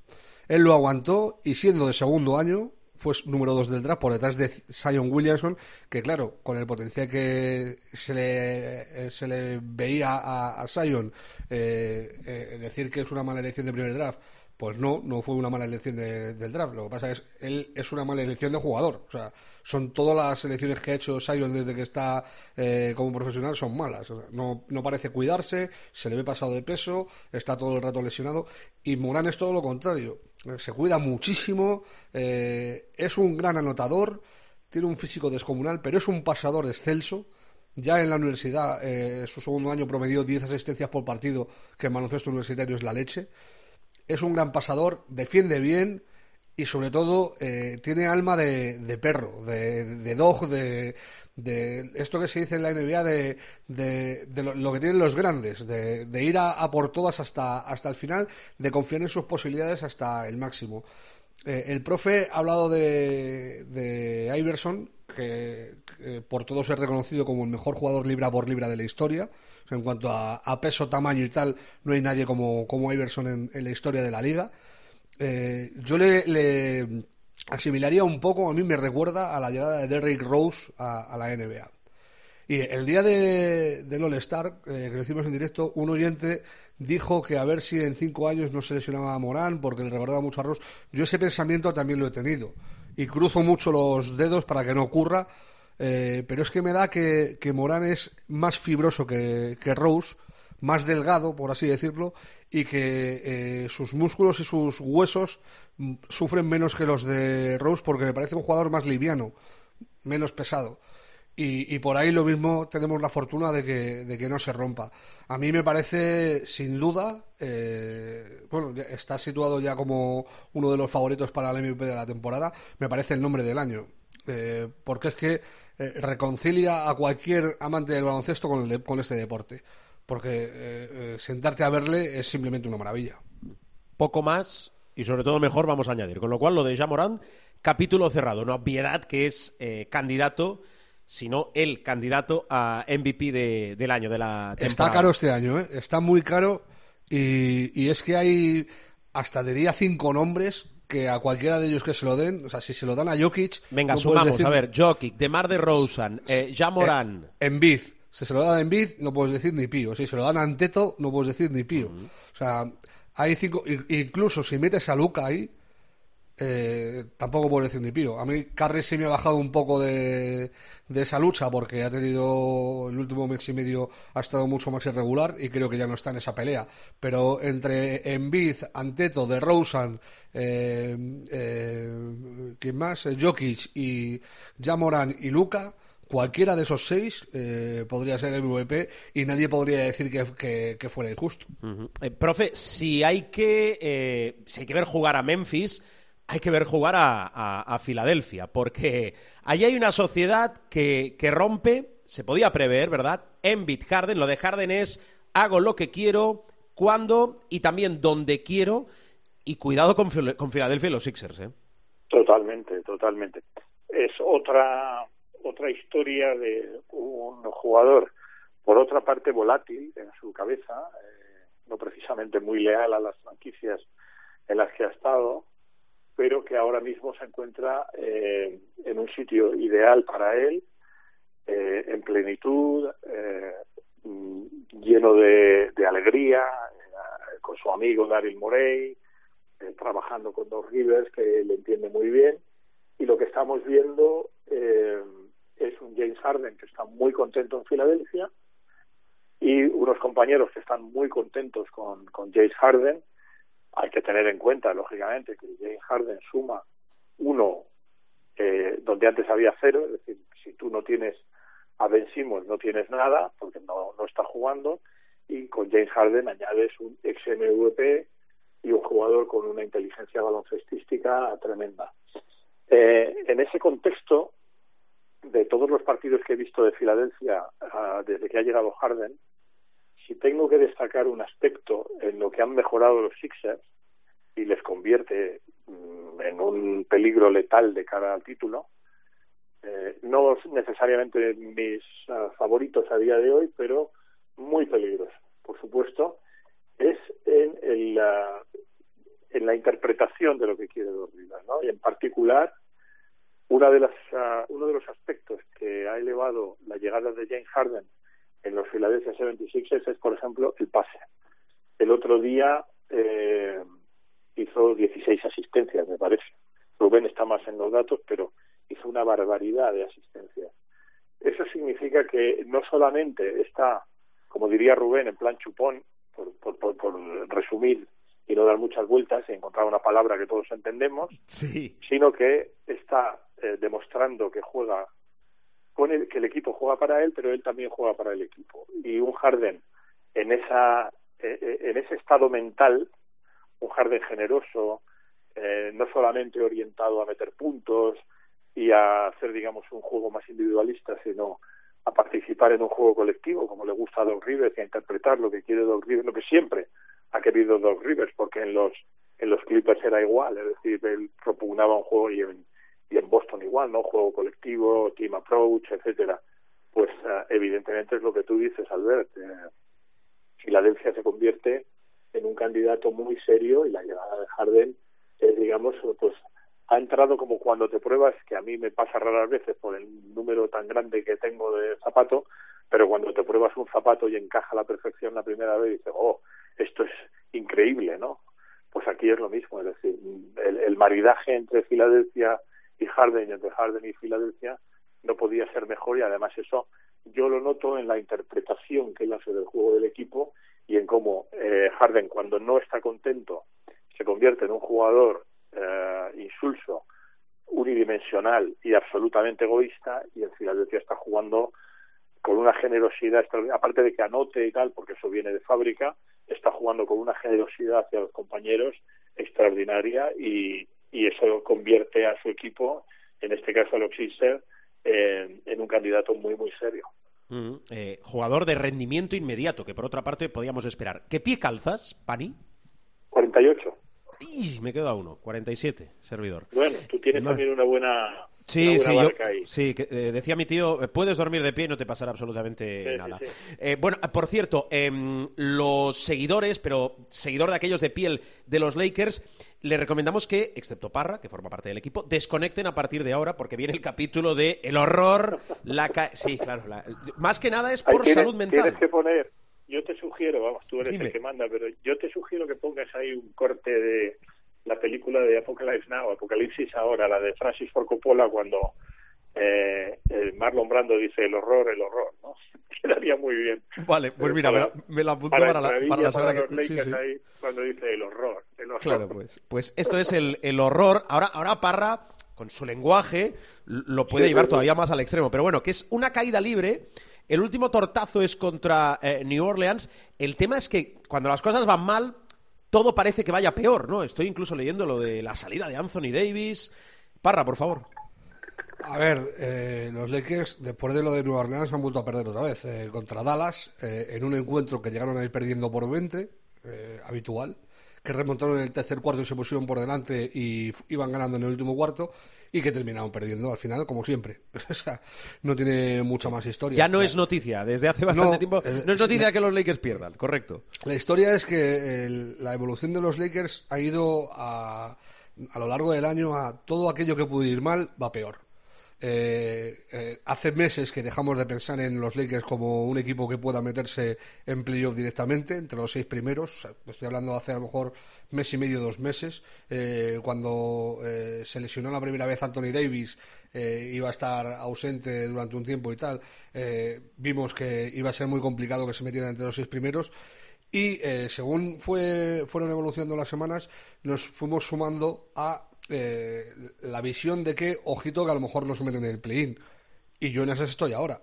Él lo aguantó y siendo de segundo año fue número dos del draft por detrás de Zion Williamson, que claro, con el potencial que se le, eh, se le veía a, a Zion, decir que es una mala elección de primer draft, pues no, no fue una mala elección de- del draft. Lo que pasa es él es una mala elección de jugador. O sea, son todas las elecciones que ha hecho Zion desde que está eh, como profesional son malas. No, no parece cuidarse, se le ve pasado de peso, está todo el rato lesionado. Y Morán es todo lo contrario. Se cuida muchísimo, eh, es un gran anotador, tiene un físico descomunal, pero es un pasador excelso. Ya en la universidad, eh, su segundo año promedió 10 asistencias por partido, que en baloncesto universitario es la leche es un gran pasador, defiende bien y sobre todo eh, tiene alma de, perro, de, de dog, de, de esto que se dice en la NBA de, de- lo, lo que tienen los grandes, de, ir a, a por todas hasta, hasta el final, de confiar en sus posibilidades hasta el máximo. Eh, el profe ha hablado de, de Iverson, que eh, por todos es reconocido como el mejor jugador libra por libra de la historia. En cuanto a, a peso, tamaño y tal, no hay nadie como, como Iverson en, en la historia de la liga. Eh, yo le, le asimilaría un poco, a mí me recuerda a la llegada de Derrick Rose a, la NBA. Y el día de, del All-Star, eh, que lo hicimos en directo, un oyente dijo que a ver si en cinco años no se lesionaba a Morán porque le recordaba mucho a Rose. Yo ese pensamiento también lo he tenido. Y cruzo mucho los dedos para que no ocurra. Eh, pero es que me da que, que Morán es más fibroso que, que Rose, más delgado, por así decirlo, y que eh, sus músculos y sus huesos mm, sufren menos que los de Rose porque me parece un jugador más liviano, menos pesado. Y, y por ahí lo mismo tenemos la fortuna de que, de que no se rompa. A mí me parece, sin duda, eh, bueno, está situado ya como uno de los favoritos para el MVP de la temporada. Me parece el nombre del año. Eh, porque es que eh, reconcilia a cualquier amante del baloncesto con, el de- con este deporte. Porque eh, eh, sentarte a verle es simplemente una maravilla. Poco más y sobre todo mejor vamos a añadir. Con lo cual, lo de Jamorán, capítulo cerrado. Una obviedad que es eh, candidato, sino el candidato a MVP de- del año, de la temporada. Está caro este año, ¿eh? está muy caro y, y es que hay hasta diría cinco nombres que a cualquiera de ellos que se lo den, o sea, si se lo dan a Jokic, Venga, no sumamos. decir- A ver, Jokic, Demar de Rosen, eh, Jamorán. Eh, Embiid, si se lo dan a Embiid, no puedes decir ni pío. Si se lo dan a Anteto, no puedes decir ni pío. O sea, hay cinco, incluso si metes a Luca ahí, eh, tampoco puedo decir ni pío. A mí Curry sí me ha bajado un poco de, de esa lucha porque ha tenido el último mes y medio ha estado mucho más irregular y creo que ya no está en esa pelea. Pero entre Embiid, Anteto, De Rosen, eh, eh, ¿quién más? Jokic y Jamoran y Luca. Cualquiera de esos seis eh, podría ser el MVP y nadie podría decir que, que, fuera injusto. Eh, profe, si hay que si hay que ver jugar a Memphis, hay que ver jugar a, a- Filadelfia, porque allí hay una sociedad que, que rompe, se podía prever, ¿verdad? Embiid, Harden, lo de Harden es hago lo que quiero, cuando y también donde quiero, y cuidado con, con Filadelfia y los Sixers, ¿eh? Totalmente, totalmente. Es otra otra historia de un jugador, por otra parte volátil en su cabeza, eh, no precisamente muy leal a las franquicias en las que ha estado, pero que ahora mismo se encuentra eh, en un sitio ideal para él, eh, en plenitud, eh, mm, lleno de, alegría, con su amigo Daryl Morey, trabajando con Doc Rivers, que le entiende muy bien. Y lo que estamos viendo es un James Harden que está muy contento en Filadelfia y unos compañeros que están muy contentos con, con James Harden. Hay que tener en cuenta, lógicamente, que James Harden suma uno eh, donde antes había cero, es decir, si tú no tienes a Ben Simmons no tienes nada porque no, no está jugando y con James Harden añades un ex MVP y un jugador con una inteligencia baloncestística tremenda. Eh, en ese contexto, de todos los partidos que he visto de Filadelfia ah, desde que ha llegado Harden, si tengo que destacar un aspecto en lo que han mejorado los Sixers y les convierte mm, en un peligro letal de cara al título, eh, no necesariamente mis ah, favoritos a día de hoy, pero muy peligrosos, por supuesto, es en, el, la- en la interpretación de lo que quiere Rivers, ¿no? Y en particular, una de las, ah, uno de los aspectos que ha elevado la llegada de James Harden en los Philadelphia 76ers es, por ejemplo, el pase. El otro día eh, hizo 16 asistencias, me parece. Rubén está más en los datos, pero hizo una barbaridad de asistencias. Eso significa que no solamente está, como diría Rubén, en plan chupón, por, por, por, por resumir y no dar muchas vueltas y encontrar una palabra que todos entendemos, Sí. sino que está eh, demostrando que juega con el, que el equipo juega para él, pero él también juega para el equipo. Y un Harden en esa eh, eh, en ese estado mental, un Harden generoso, eh, no solamente orientado a meter puntos y a hacer, digamos, un juego más individualista, sino a participar en un juego colectivo, como le gusta a Doc Rivers, y a interpretar lo que quiere Doc Rivers, lo que siempre ha querido Doc Rivers, porque en los en los Clippers era igual, es decir, él propugnaba un juego y en, y en Boston igual, ¿no? Juego colectivo, team approach, etcétera. Pues eh, evidentemente es lo que tú dices, Albert. eh, Filadelfia se convierte en un candidato muy serio y la llegada de Harden es, digamos, pues ha entrado como cuando te pruebas, que a mí me pasa raras veces por el número tan grande que tengo de zapato, pero cuando te pruebas un zapato y encaja a la perfección la primera vez, dices, oh, esto es increíble, ¿no? Pues aquí es lo mismo, es decir, el, el maridaje entre Filadelfia y Harden, y entre Harden y Filadelfia, no podía ser mejor y además eso yo lo noto en la interpretación que él hace del juego del equipo y en cómo eh, Harden cuando no está contento se convierte en un jugador eh, insulso, unidimensional y absolutamente egoísta y en Filadelfia está jugando con una generosidad aparte de que anote y tal, porque eso viene de fábrica, está jugando con una generosidad hacia los compañeros extraordinaria y, eso convierte a su equipo, en este caso a los en, en un candidato muy, muy serio. Mm, eh, jugador de rendimiento inmediato, que por otra parte podíamos esperar. ¿Qué pie calzas, Pani? 48. ¡Ih! Me queda uno, 47, servidor. Bueno, tú tienes No. también una buena, Sí, sí, yo, sí, que, eh, decía mi tío, eh, puedes dormir de pie y no te pasará absolutamente Sí, nada. sí. Eh, bueno, eh, por cierto, em, los seguidores, pero seguidor de aquellos de piel de los Lakers, le recomendamos que, excepto Parra, que forma parte del equipo, desconecten a partir de ahora porque viene el capítulo de el horror, la ca- sí, claro, la- más que nada es por tienes, salud mental. tienes que poner, yo te sugiero, vamos, tú eres Dime. el que manda, pero yo te sugiero que pongas ahí un corte de la película de Apocalypse Now, Apocalipsis ahora, la de Francis Ford Coppola, cuando eh, el Marlon Brando dice el horror, el horror, ¿no? Quedaría muy bien. Vale, pues Eh, mira, me para- la, me la apunto Para, para, la, para la semana que sí, sí. cuando dice el horror, el horror. Claro, pues, pues esto es el, el horror. Ahora, ahora Parra, con su lenguaje, lo puede Sí, llevar todavía más al extremo. Pero bueno, que es una caída libre. El último tortazo es contra eh, New Orleans. El tema es que cuando las cosas van mal, todo parece que vaya peor, ¿no? Estoy incluso leyendo lo de la salida de Anthony Davis. Parra, por favor. A ver, eh, los Lakers, después de lo de Nueva Orleans, han vuelto a perder otra vez eh, contra Dallas, eh, en un encuentro que llegaron a ir perdiendo por 20, eh, habitual, que remontaron en el tercer cuarto y se pusieron por delante y iban ganando en el último cuarto, y que terminaron perdiendo al final, como siempre. o sea, no tiene mucha más historia. Ya no es noticia, desde hace bastante No, tiempo. eh, No es noticia que los Lakers pierdan, correcto. La historia es que el- la evolución de los Lakers ha ido a, a lo largo del año a todo aquello que puede ir mal va peor. Eh, eh, hace meses que dejamos de pensar en los Lakers como un equipo que pueda meterse en playoff directamente, entre los seis primeros. Estoy hablando de hace a lo mejor mes y medio, dos meses, eh, cuando se lesionó la primera vez Anthony Davis, iba a estar ausente durante un tiempo y tal. vimos que iba a ser muy complicado que se metieran entre los seis primeros. Y según fue, fueron evolucionando las semanas, nos fuimos sumando a eh, la visión de que, ojito, que a lo mejor nos meten en el play-in. Y yo en ese estoy ahora.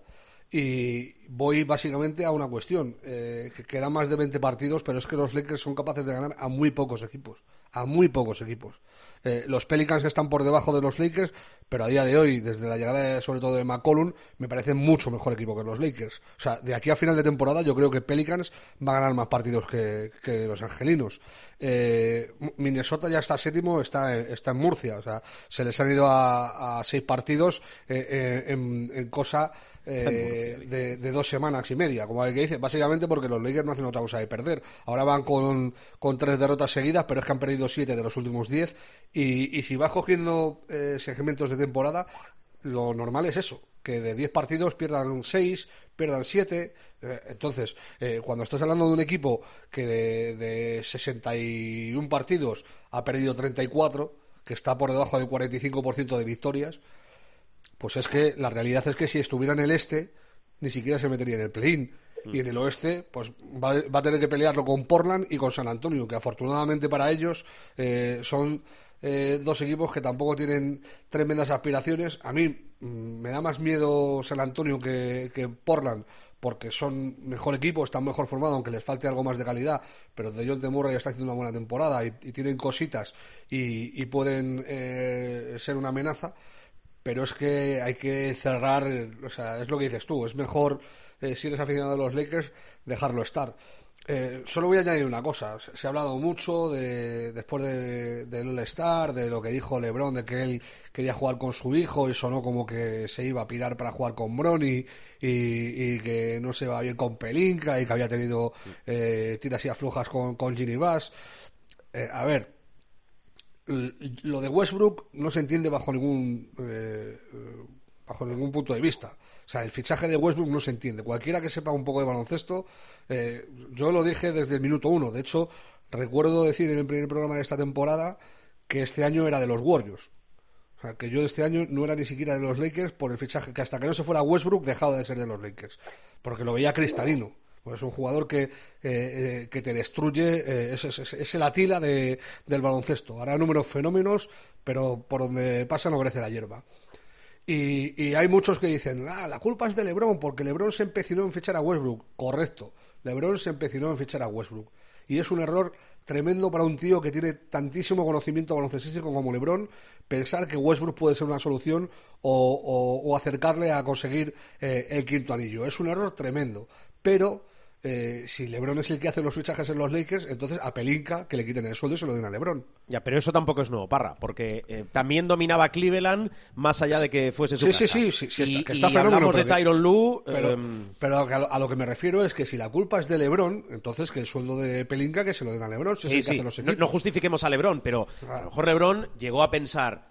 Y voy básicamente a una cuestión, eh, que quedan más de 20 partidos, pero es que los Lakers son capaces de ganar a muy pocos equipos, a muy pocos equipos. Eh, los Pelicans están por debajo de los Lakers, pero a día de hoy, desde la llegada sobre todo de McCollum, me parece mucho mejor equipo que los Lakers. O sea, de aquí a final de temporada yo creo que Pelicans va a ganar más partidos que, que los angelinos. Eh, Minnesota ya está séptimo, está, está en Murcia, o sea, se les han ido a, seis partidos eh, eh, en cosa eh, de, de dos semanas y media, como el que dice, básicamente porque los Lakers no hacen otra cosa de perder. Ahora van con, con tres derrotas seguidas, pero es que han perdido siete de los últimos diez. Y, y si vas cogiendo eh, segmentos de temporada, lo normal es eso, que de 10 partidos pierdan 6, pierdan 7. entonces, eh, cuando estás hablando de un equipo que de, de 61 partidos ha perdido 34, que está por debajo del 45% de victorias, pues es que la realidad es que si estuviera en el este, ni siquiera se metería en el play-in. Y en el oeste, pues va, a tener que pelearlo con Portland y con San Antonio, que afortunadamente para ellos eh, son eh, dos equipos que tampoco tienen tremendas aspiraciones. A mí mm, me da más miedo San Antonio que, que Portland, porque son mejor equipo, están mejor formados, aunque les falte algo más de calidad, pero de John Murray está haciendo una buena temporada y, tienen cositas y, y pueden eh, ser una amenaza pero es que hay que cerrar, o sea, es lo que dices tú, es mejor, eh, si eres aficionado a los Lakers, dejarlo estar. Eh, solo voy a añadir una cosa, se, ha hablado mucho de, después de, del All-Star, de lo que dijo LeBron, de que él quería jugar con su hijo y sonó como que se iba a pirar para jugar con Bronny y, que no se va bien con Pelinka y que había tenido eh, tiras y aflojas con, con Ginny Bass. Eh, a ver, lo de Westbrook no se entiende bajo ningún eh, bajo ningún punto de vista. O sea, el fichaje de Westbrook no se entiende. Cualquiera que sepa un poco de baloncesto, eh, yo lo dije desde el minuto uno. De hecho, recuerdo decir en el primer programa de esta temporada que este año era de los Warriors. O sea, que yo este año no era ni siquiera de los Lakers por el fichaje, que hasta que no se fuera Westbrook dejaba de ser de los Lakers. Porque lo veía cristalino. Pues es un jugador que, eh, eh, que te destruye, eh, es, es- el Atila de, del baloncesto. Hará números fenómenos, pero por donde pasa no crece la hierba. Y, y hay muchos que dicen, ah, la culpa es de Lebron, porque Lebron se empecinó en fichar a Westbrook. Correcto, Lebron se empecinó en fichar a Westbrook. Y es un error tremendo para un tío que tiene tantísimo conocimiento baloncestístico como Lebron, pensar que Westbrook puede ser una solución o, o- acercarle a conseguir el quinto anillo. Es un error tremendo. Pero eh, si Lebron es el que hace los fichajes en los Lakers, entonces a Pelinka que le quiten el sueldo y se lo den a Lebron. Ya, pero eso tampoco es nuevo, Parra, porque eh, también dominaba Cleveland más allá de que fuese su Sí, sí, casa. sí, sí, sí, está- y, que está y fenómeno, hablamos de Tyron Lue, Pero, em, pero a, lo, a lo que me refiero es que si la culpa es de Lebron, entonces que el sueldo de Pelinka que se lo den a Lebron. si es sí, el que sí, hace los no, justifiquemos a LeBron, pero a Claro. lo mejor LeBron llegó a pensar,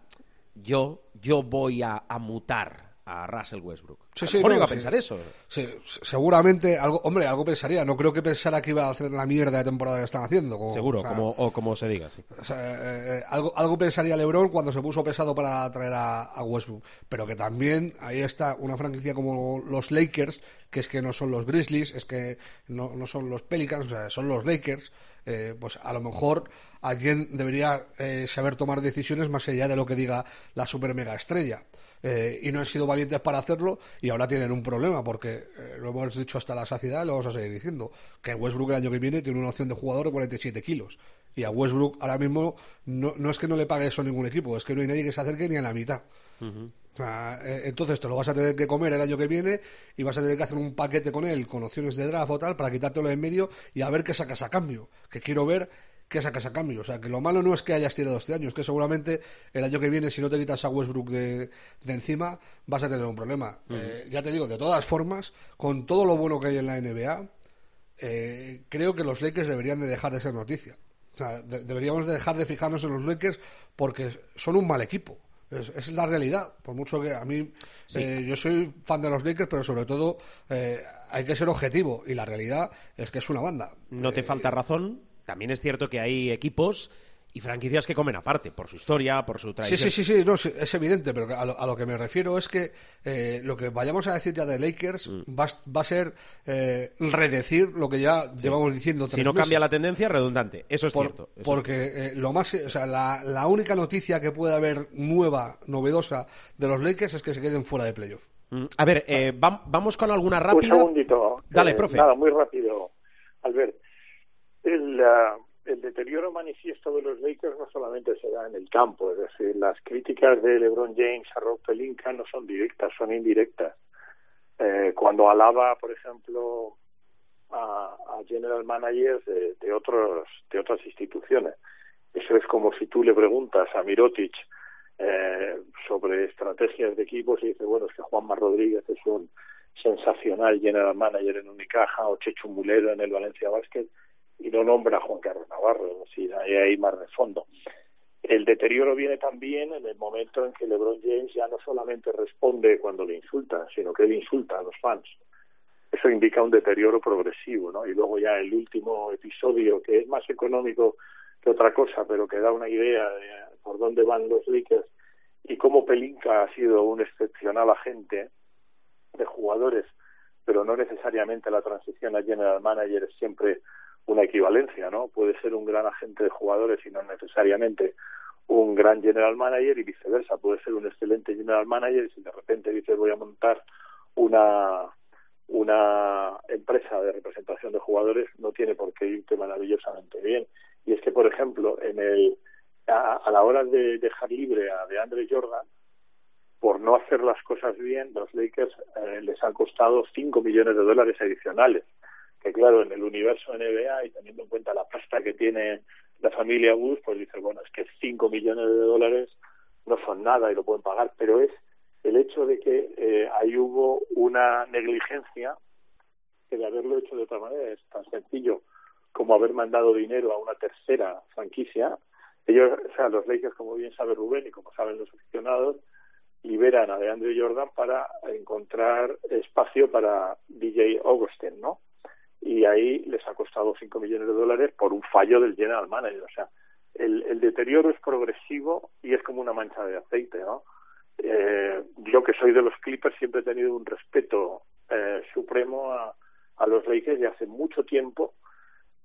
yo, yo voy a, a mutar a Russell Westbrook. Sí, a lo sí, mejor no, llegó a sí. pensar eso. Sí, seguramente, algo, hombre, algo pensaría. No creo que pensara que iba a hacer la mierda de temporada que están haciendo. como- Seguro, o sea, como, o como se diga, sí. o sea, eh, eh, algo, algo pensaría LeBron cuando se puso pesado para traer a, a Westbrook. Pero que también ahí está una franquicia como los Lakers, que es que no son los Grizzlies, es que no, no son los Pelicans, o sea, son los Lakers. eh, pues a lo mejor alguien debería eh, saber tomar decisiones más allá de lo que diga la super mega estrella. Eh, y no han sido valientes para hacerlo y ahora tienen un problema porque eh, lo hemos dicho hasta la saciedad y lo vamos a seguir diciendo que Westbrook el año que viene tiene una opción de jugador de 47 kilos. Y a Westbrook ahora mismo no, no es que no le pague eso a ningún equipo es que no hay nadie que se acerque ni a la mitad. Eh, entonces te lo vas a tener que comer el año que viene y vas a tener que hacer un paquete con él con opciones de draft o tal para quitártelo de en medio y a ver qué sacas a cambio. Que quiero ver qué sacas a cambio. O sea, que lo malo no es que hayas tirado este año, es que seguramente el año que viene, si no te quitas a Westbrook de, de encima, vas a tener un problema. Eh, ya te digo, de todas formas, con todo lo bueno que hay en la NBA, eh, creo que los Lakers deberían de dejar de ser noticia. O sea, de- deberíamos de dejar de fijarnos en los Lakers porque son un mal equipo. Es, es la realidad. Por mucho que a mí, eh, yo soy fan de los Lakers, pero sobre todo eh, hay que ser objetivo. Y la realidad es que es una banda. No te Eh, falta razón. También es cierto que hay equipos y franquicias que comen aparte, por su historia, por su Sí, tradición. sí, sí, sí, no, sí, es evidente, pero a lo, a lo que me refiero es que eh, lo que vayamos a decir ya de Lakers Mm. va, a- va a ser eh, redecir lo que ya llevamos diciendo Si tres no cambia la tendencia, redundante. Eso es Por- cierto. Eso es porque eh, lo más, o sea, la, la única noticia que puede haber nueva, novedosa de los Lakers es que se queden fuera de playoff. Mm, A ver, eh, vam- vamos con alguna Un rápida. segundito. Dale, Eh, profe. Nada, muy rápido. Albert, el, ah, el deterioro manifiesto de los Lakers no solamente se da en el campo, es decir, las críticas de LeBron James a Rob Pelinka no son directas, son indirectas. Eh, cuando alaba, por ejemplo, a, general managers de, de otros de otras instituciones. Eso es como si tú le preguntas a Mirotic eh, sobre estrategias de equipos y dice, bueno, es que Juanma Rodríguez es un sensacional general manager en Unicaja o Chechu Mulero en el Valencia Basket y no nombra a Juan Carlos Navarro, es decir, hay más de fondo. El deterioro viene también en el momento en que LeBron James ya no solamente responde cuando le insulta, sino que él insulta a los fans. Eso indica un deterioro progresivo, ¿no? Y luego ya el último episodio, que es más económico que otra cosa, pero que da una idea de por dónde van los Lakers y cómo Pelinka ha sido un excepcional agente de jugadores, pero no necesariamente la transición a general manager es siempre una equivalencia, ¿no? Puede ser un gran agente de jugadores y no necesariamente un gran general manager y viceversa. Puede ser un excelente general manager y si de repente dices voy a montar una una empresa de representación de jugadores no tiene por qué irte maravillosamente bien. Y es que, por ejemplo, en el a, a la hora de dejar libre a DeAndre Jordan, por no hacer las cosas bien, los Lakers eh, les han costado 5 millones de dólares adicionales. Que claro, en el universo NBA y teniendo en cuenta la pasta que tiene la familia Bush, pues dice, bueno, es que 5 millones de dólares no son nada y lo pueden pagar, pero es el hecho de que eh, ahí hubo una negligencia que de haberlo hecho de otra manera es tan sencillo como haber mandado dinero a una tercera franquicia. Ellos, o sea, los Lakers, como bien sabe Rubén y como saben los aficionados, liberan a DeAndre Jordan para encontrar espacio para DJ Augustin, ¿no? Y ahí les ha costado 5 millones de dólares por un fallo del general manager. O sea, el, el deterioro es progresivo y es como una mancha de aceite, ¿no? Eh, yo que soy de los Clippers siempre he tenido un respeto eh, supremo a, a los Lakers y hace mucho tiempo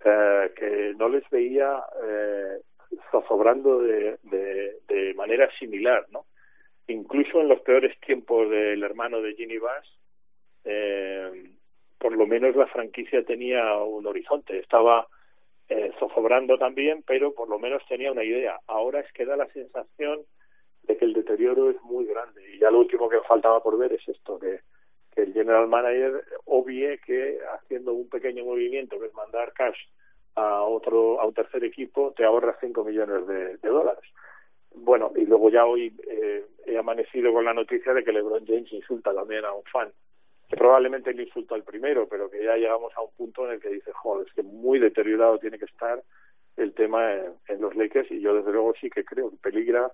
eh, que no les veía eh, zozobrando de, de, de manera similar, ¿no? Incluso en los peores tiempos del hermano de Ginny Bass, eh, por lo menos la franquicia tenía un horizonte, estaba eh, zozobrando también, pero por lo menos tenía una idea. Ahora es que da la sensación de que el deterioro es muy grande y ya lo último que faltaba por ver es esto, que, que el general manager obvie que haciendo un pequeño movimiento que es mandar cash a otro a un tercer equipo te ahorras 5 millones de, de dólares. Bueno, y luego ya hoy eh, he amanecido con la noticia de que LeBron James insulta también a un fan probablemente le insultó al primero, pero que ya llegamos a un punto en el que dice, joder, es que muy deteriorado tiene que estar el tema en, en los Lakers y yo desde luego sí que creo que peligra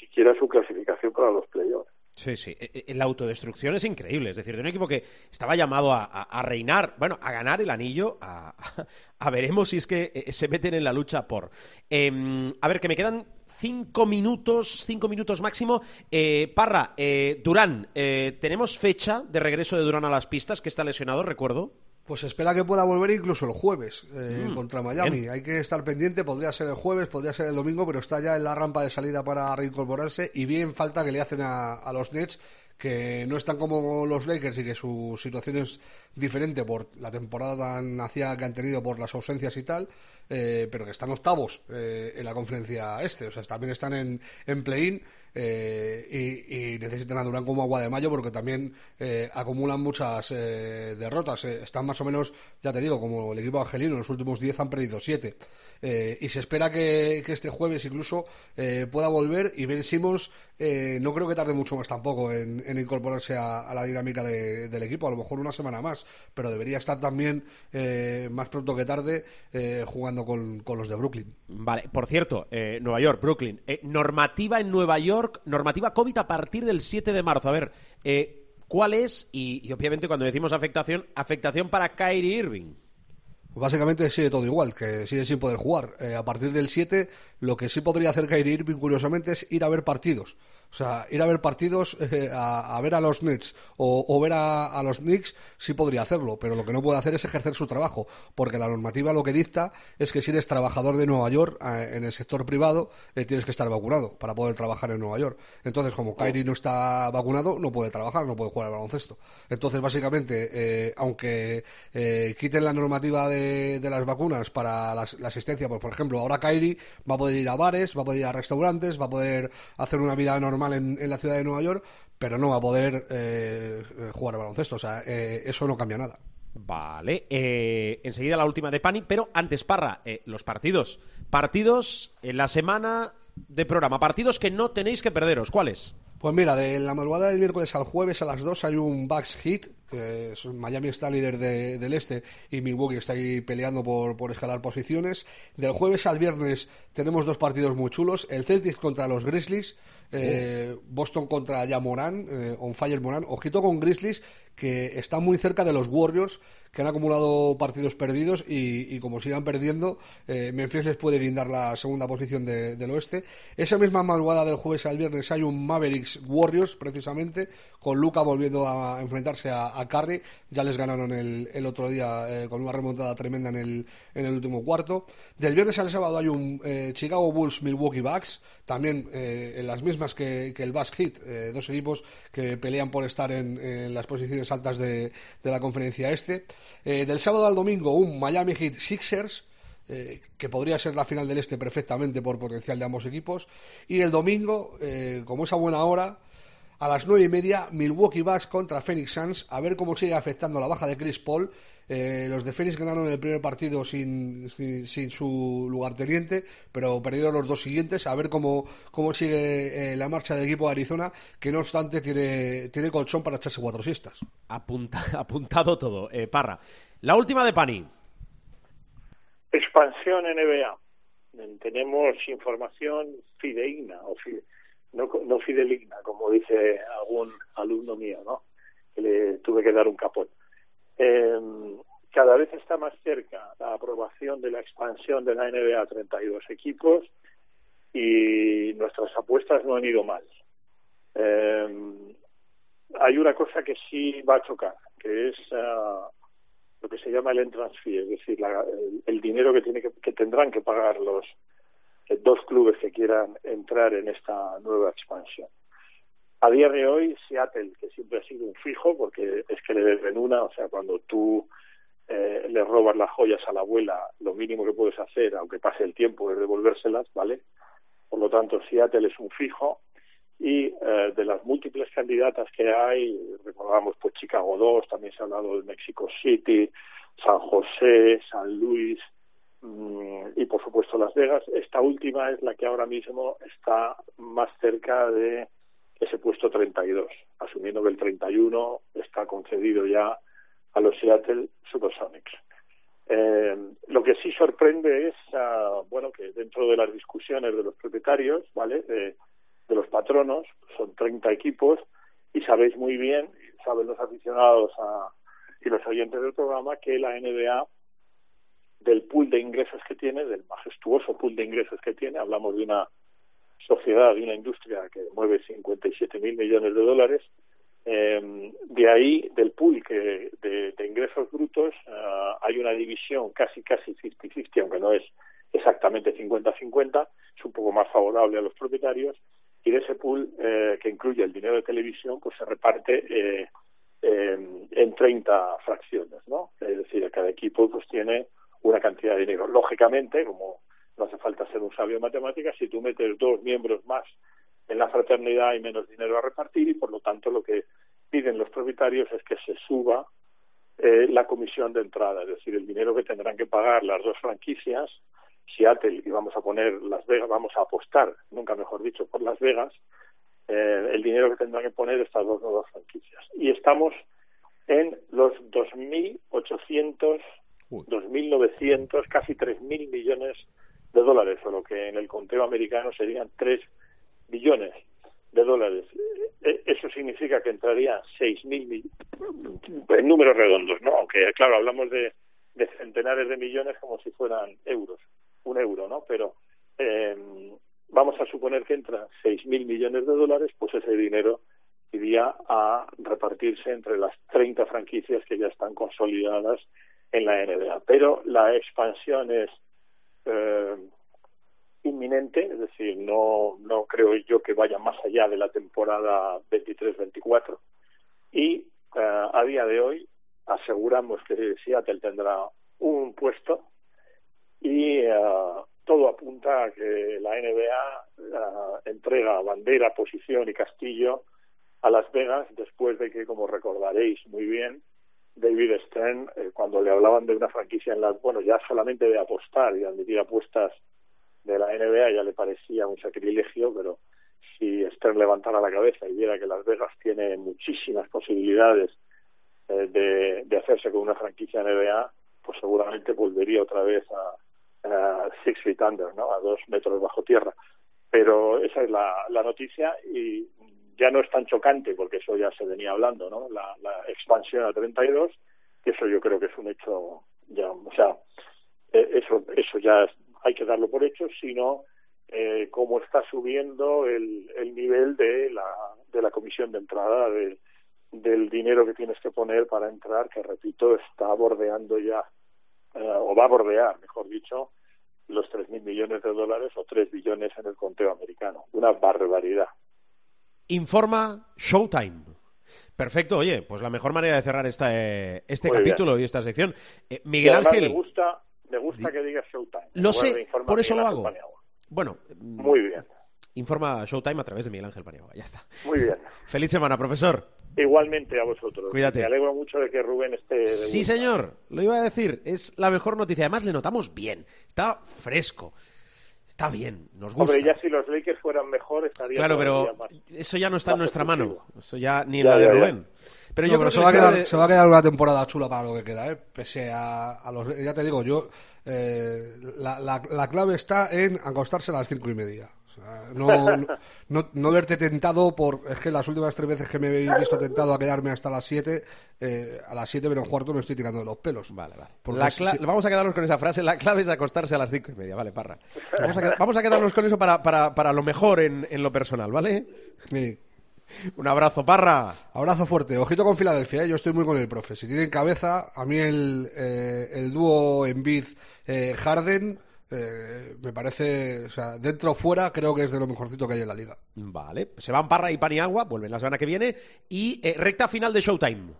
siquiera su clasificación para los playoffs. Sí, sí. E- e- La autodestrucción es increíble. Es decir, de un equipo que estaba llamado a, reinar, bueno, a ganar el anillo, a, a veremos si es que eh, se meten en la lucha por. Em, a ver, que me quedan cinco minutos, cinco minutos máximo. Eh, Parra, eh, Durán, eh, ¿tenemos fecha de regreso de Durán a las pistas? Que está lesionado, recuerdo. Pues espera que pueda volver incluso el jueves eh, Mm, contra Miami. bien. Hay que estar pendiente, podría ser el jueves, podría ser el domingo, pero está ya en la rampa de salida para reincorporarse y bien falta que le hacen a, a los Nets que no están como los Lakers y que su situación es diferente por la temporada tan aciaga que han tenido por las ausencias y tal, eh, pero que están octavos eh, en la conferencia este, o sea, también están en, en play-in eh, y, necesitan a Durán como agua de mayo porque también eh, acumulan muchas eh, derrotas. eh, están más o menos, ya te digo, como el equipo angelino, en los últimos 10 han perdido 7. y se espera que, que este jueves incluso eh, pueda volver y Ben Simmons eh, no creo que tarde mucho más tampoco en, incorporarse a, la dinámica de- del equipo, a lo mejor una semana más, pero debería estar también eh, más pronto que tarde eh, jugando con, los de Brooklyn. Vale, por cierto, eh, Nueva York, Brooklyn. eh, normativa en Nueva York normativa COVID a partir del 7 de marzo. A ver, ¿cuál es? Y, y obviamente cuando decimos afectación, afectación para Kyrie Irving. Básicamente sigue todo igual, que sigue sin poder jugar. Eh, a partir del 7, lo que sí podría hacer Kyrie Irving, curiosamente, es ir a ver partidos. O sea, ir a ver partidos, eh, a, a ver a los Nets o, o ver a, a los Knicks, sí podría hacerlo, pero lo que no puede hacer es ejercer su trabajo, porque la normativa lo que dicta es que si eres trabajador de Nueva York eh, en el sector privado, eh, tienes que estar vacunado para poder trabajar en Nueva York. Entonces, como Kyrie no está vacunado, no puede trabajar, no puede jugar al baloncesto. Entonces, básicamente, eh, aunque eh, quiten la normativa de, de las vacunas para las- la, asistencia, pues por ejemplo, ahora Kyrie va a poder ir a bares, va a poder ir a restaurantes, va a poder hacer una vida normal en, en la ciudad de Nueva York, pero no va a poder eh, eh, jugar al baloncesto. O sea, eh, eso no cambia nada. Vale, eh, enseguida la última de Pani, pero antes, Parra, los partidos. Partidos en la semana de programa, partidos que no tenéis que perderos. ¿Cuáles? Pues mira, de la madrugada del miércoles al jueves a las 2 hay un Bucks Hit. Miami está líder de- del este y Milwaukee está ahí peleando por, por escalar posiciones. Del jueves al viernes tenemos dos partidos muy chulos. El Celtics contra los Grizzlies. eh, Boston contra Yamoran, eh, on fire Moran. Ojito con Grizzlies, que está muy cerca de los Warriors, que han acumulado partidos perdidos y, como sigan perdiendo, eh, Memphis les puede guindar la segunda posición de- del oeste. Esa misma madrugada del jueves al viernes hay un Mavericks Warriors, precisamente, con Luca volviendo a enfrentarse a, a Curry. Ya les ganaron el, otro día eh, con una remontada tremenda en el, en el último cuarto. Del viernes al sábado hay un eh, Chicago Bulls Milwaukee Bucks, también eh, en las mismas que, el Bucks Heat, dos equipos que pelean por estar en las posiciones altas de, de la conferencia este. Eh, del sábado al domingo un Miami Heat Sixers, eh, que podría ser la final del este perfectamente por potencial de ambos equipos. Y el domingo, eh, como es a buena hora, a las nueve y media, Milwaukee Bucks contra Phoenix Suns, a ver cómo sigue afectando la baja de Chris Paul. Eh, los de Phoenix ganaron el primer partido sin, sin, sin su lugarteniente, pero perdieron los dos siguientes. A ver cómo, cómo sigue eh, la marcha del equipo de Arizona, que no obstante tiene, tiene colchón para echarse cuatro siestas. Apunta- apuntado todo. Eh, Parra. La última de Pani. Expansión NBA. Tenemos información fidedigna, o fi- no, no fideligna, como dice algún alumno mío, ¿no? Que le tuve que dar un capón. Eh, cada vez está más cerca la aprobación de la expansión de la NBA a 32 equipos y nuestras apuestas no han ido mal. Eh, hay una cosa que sí va a chocar, que es ah, lo que se llama el entrance fee, es decir, la- el, el dinero que, tiene que, que tendrán que pagar los eh, dos clubes que quieran entrar en esta nueva expansión. A día de hoy, Seattle, que siempre ha sido un fijo, porque es que le deben una, o sea, cuando tú eh, le robas las joyas a la abuela, lo mínimo que puedes hacer, aunque pase el tiempo, es devolvérselas, ¿vale? Por lo tanto, Seattle es un fijo y eh, de las múltiples candidatas que hay, recordamos pues Chicago 2, también se ha hablado de Mexico City, San José, San Luis mm, y por supuesto Las Vegas. Esta última es la que ahora mismo está más cerca de ese puesto 32, asumiendo que el 31 está concedido ya a los Seattle Supersonics. Eh, lo que sí sorprende es, ah, bueno, que dentro de las discusiones de los propietarios, ¿vale? De, los patronos, son 30 equipos, y sabéis muy bien, saben los aficionados y los oyentes del programa, que la NBA, del pool de ingresos que tiene, del majestuoso pool de ingresos que tiene, hablamos de una sociedad, de una industria que mueve 57 mil millones de dólares, eh, de ahí, del pool que de, de ingresos brutos, ah, hay una división casi, casi 50-50, aunque no es exactamente 50-50, es un poco más favorable a los propietarios, y de ese pool eh, que incluye el dinero de televisión, pues se reparte eh, eh, en 30 fracciones, ¿no? Es decir, cada equipo pues tiene una cantidad de dinero. Lógicamente, como no hace falta ser un sabio en matemáticas, si tú metes dos miembros más en la fraternidad hay menos dinero a repartir y por lo tanto lo que piden los propietarios es que se suba eh, la comisión de entrada, es decir, el dinero que tendrán que pagar las dos franquicias, Seattle y vamos a poner Las Vegas, vamos a apostar, nunca mejor dicho, por Las Vegas, eh, el dinero que tendrán que poner estas dos nuevas franquicias. Y estamos en los 2.800, 2.900, casi 3.000 millones de dólares, o lo que en el conteo americano serían 3 billones. significa que entrarían 6.000 mil en números redondos, ¿no? Aunque, claro, hablamos de, de centenares de millones como si fueran euros, un euro, ¿no? Pero eh, vamos a suponer que entran 6.000 millones de dólares, pues ese dinero iría a repartirse entre las 30 franquicias que ya están consolidadas en la NBA. Pero la expansión es eh, inminente, es decir, no, no creo yo que vaya más allá de la temporada 23-24 y eh, a día de hoy aseguramos que Seattle tendrá un puesto y eh, todo apunta a que la NBA eh, entrega bandera, posición y castillo a Las Vegas después de que, como recordaréis muy bien, David Stern, eh, cuando le hablaban de una franquicia en la, bueno, ya solamente de apostar y admitir apuestas de la NBA ya le parecía un sacrilegio, pero si Stern levantara la cabeza y viera que Las Vegas tiene muchísimas posibilidades eh, de, hacerse con una franquicia NBA, pues seguramente volvería otra vez a, a Six Feet Under, ¿no? A dos metros bajo tierra. Pero esa es la, la noticia y ya no es tan chocante porque eso ya se venía hablando, ¿no? La, expansión a 32, que eso yo creo que es un hecho ya, o sea, eh, eso eso ya hay que darlo por hecho, sino eh, cómo está subiendo el, el nivel de la de la comisión de entrada de, del dinero que tienes que poner para entrar, que repito, está bordeando ya, eh, o va a bordear, mejor dicho, los 3.000 millones de dólares o 3 billones en el conteo americano. Una barbaridad. Informa Showtime. Perfecto, oye, pues la mejor manera de cerrar esta, eh, este Muy bien. capítulo y esta sección. Eh, Miguel Ángel, Me gusta, me gusta que digas Showtime. Lo sé, por eso Miguel lo hago. Paniagua. bueno, Muy bien, informa Showtime a través de Miguel Ángel Paniagua, ya está. muy bien. Feliz semana, profesor. Igualmente a vosotros. Cuídate. Me alegro mucho de que Rubén esté de Sí, vuelta. señor, lo iba a decir, es la mejor noticia. Además, le notamos bien, está fresco, está bien, nos gusta. Hombre, ya si los Lakers fueran mejor estaría Claro, pero más. eso ya no está en nuestra mano. Eso ya ni Ya, la de ya, ya. Rubén. Pero No, yo creo pero se va, a quedar, de- se va a quedar una temporada chula para lo que queda, ¿eh? pese a, a los... Ya te digo, yo eh, la, la- la clave está en acostarse a las cinco y media. No, no, no, no verte tentado por... Es que las últimas tres veces que me he visto tentado a quedarme hasta las siete, eh, a las siete menos cuarto me estoy tirando de los pelos. Vale, vale. La si- Vamos a quedarnos con esa frase. La clave es acostarse a las cinco y media. Vale, parra. Vamos a, qued- vamos a quedarnos con eso para, para, para lo mejor en, en lo personal, ¿vale? Sí. Un abrazo, parra. Abrazo fuerte. Ojito con Filadelfia, ¿eh? yo estoy muy con el profe. Si tienen cabeza, a mí el, eh, el dúo Embiid eh, Harden eh, me parece, o sea, dentro o fuera, creo que es de lo mejorcito que hay en la liga. Vale, se van Parra y Paniagua, vuelven la semana que viene. Y eh, recta final de Showtime.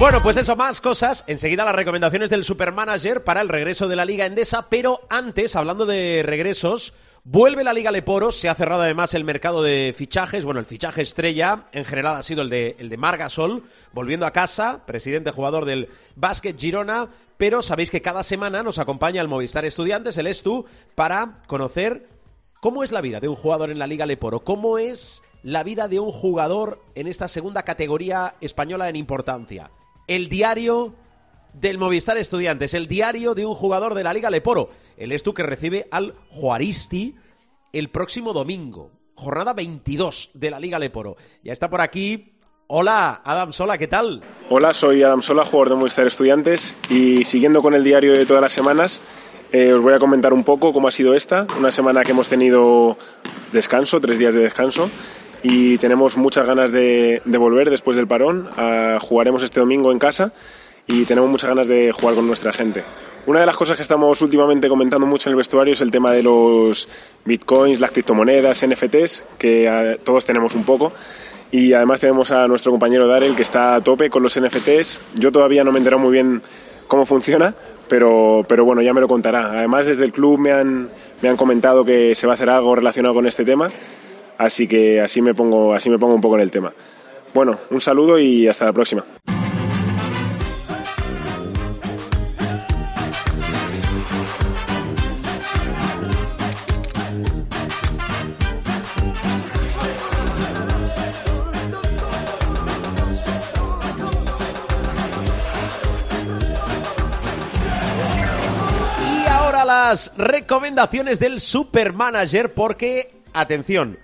Bueno, pues eso, más cosas. Enseguida las recomendaciones del Supermanager para el regreso de la Liga Endesa. Pero antes, hablando de regresos, vuelve la Liga Leporo. Se ha cerrado además el mercado de fichajes. Bueno, el fichaje estrella en general ha sido el de, el de Margasol, volviendo a casa, presidente jugador del Básquet Girona. Pero sabéis que cada semana nos acompaña el Movistar Estudiantes, el ESTU, para conocer ¿Cómo es la vida de un jugador en la Liga Leporo? ¿Cómo es la vida de un jugador en esta segunda categoría española en importancia? El diario del Movistar Estudiantes, el diario de un jugador de la Liga Leporo. El Estu que recibe al Juaristi el próximo domingo. Jornada 22 de la Liga Leporo. Ya está por aquí. Hola, Adam Sola, ¿qué tal? Hola, soy Adam Sola, jugador de Movistar Estudiantes y siguiendo con el diario de todas las semanas, eh, os voy a comentar un poco cómo ha sido esta, una semana que hemos tenido descanso, tres días de descanso y tenemos muchas ganas de, volver después del parón. Ah, jugaremos este domingo en casa y tenemos muchas ganas de jugar con nuestra gente. Una de las cosas que estamos últimamente comentando mucho en el vestuario es el tema de los bitcoins, las criptomonedas, NFTs, que ah, todos tenemos un poco. Y además tenemos a nuestro compañero Darel que está a tope con los NFTs. Yo todavía no me he enterado muy bien cómo funciona, pero, pero bueno, ya me lo contará. Además, desde el club me han, me han comentado que se va a hacer algo relacionado con este tema, Así que así me pongo, así me pongo un poco en el tema. Bueno, un saludo y hasta la próxima. Y ahora las recomendaciones del supermanager porque, atención,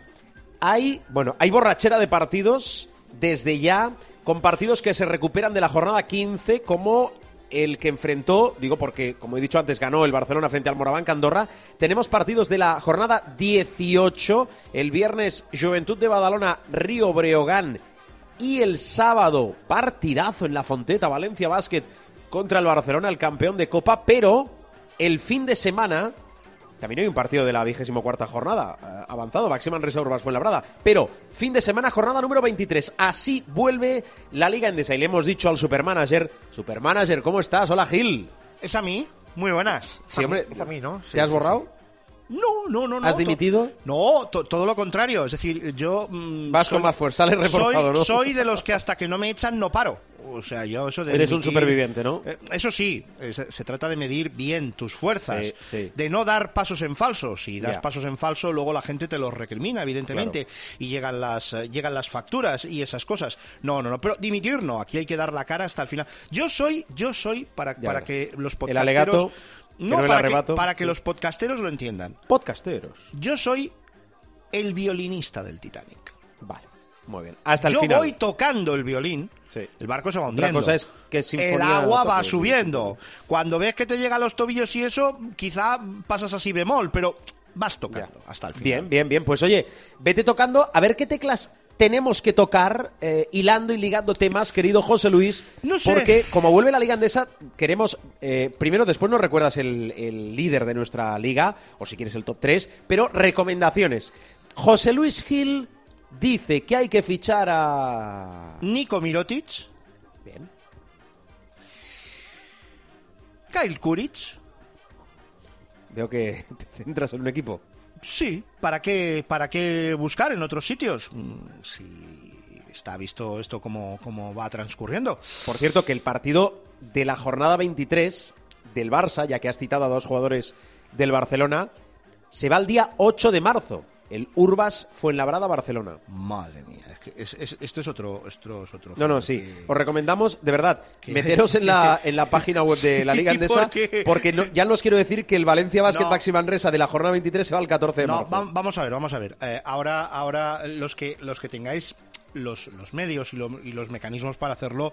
hay, bueno, hay borrachera de partidos desde ya con partidos que se recuperan de la jornada 15 como el que enfrentó, digo porque, como he dicho antes, ganó el Barcelona frente al Moraván Andorra. Tenemos partidos de la jornada 18, el viernes Juventud de Badalona, Río Breogán y el sábado partidazo en la Fonteta, Valencia Basket contra el Barcelona, el campeón de Copa, pero el fin de semana también hay un partido de la vigésimo cuarta jornada eh, avanzado, Maximan Reservas fue labrada. Pero fin de semana, jornada número 23. Así vuelve la Liga Endesa. Y le hemos dicho al Supermanager, Supermanager, ¿cómo estás? Hola Gil. ¿Es a mí? Muy buenas. Sí, hombre. Es a mí, ¿no? ¿Te has borrado? No, no, no. no ¿Has dimitido? No, to- todo lo contrario. Es decir, yo. mm, Vas con más fuerza, sales reforzado, soy, ¿no? Soy de los que hasta que no me echan no paro. O sea, yo eso de. Eres un superviviente, ¿no? Eh, Eso sí, eh, se, se trata de medir bien tus fuerzas. Sí, sí. De no dar pasos en falso. Si das pasos en falso, luego la gente te los recrimina, evidentemente. Y llegan las, eh, llegan las facturas y esas cosas. No, no, no. Pero dimitir no. Aquí hay que dar la cara hasta el final. Yo soy, yo soy para, Ya para ves. que los El podcasteros. alegato, que no para, que, para los podcasteros lo entiendan. Podcasteros. Yo soy el violinista del Titanic. Vale, muy bien. Hasta el Yo final. voy tocando el violín, Sí. el barco se va Otra hundiendo. cosa es que el agua va subiendo. Cuando ves que te llega a los tobillos y eso, quizá pasas así bemol, pero vas tocando hasta el final. Bien, bien, bien. Pues oye, vete tocando a ver qué teclas tenemos que tocar, eh, hilando y ligando temas, querido José Luis. No sé. Porque como vuelve la Liga Andesa, queremos, eh, primero, después nos recuerdas el, el líder de nuestra liga, o si quieres el top 3, pero recomendaciones. José Luis Gil dice que hay que fichar a... Nico Mirotic, Bien. Kyle Kuric. Veo que te centras en un equipo. Sí, ¿para qué, para qué buscar en otros sitios? Mm, Si está visto esto cómo va transcurriendo. Por cierto, que el partido de la jornada 23 del Barça, ya que has citado a dos jugadores del Barcelona, se va el día 8 de marzo. El Urbas Fuenlabrada Barcelona. Madre mía, es que es- es- esto es otro, esto es otro. No, no, sí. que- Os recomendamos, de verdad, meteros en la, en la página web de la Liga ¿Y por porque no- ya no os quiero decir que el Valencia Basket No. Maxi Manresa de la jornada 23 se va el 14 de marzo. va- vamos a ver, vamos a ver. Eh, ahora, ahora los que los que tengáis los, los medios y, lo- y los mecanismos para hacerlo,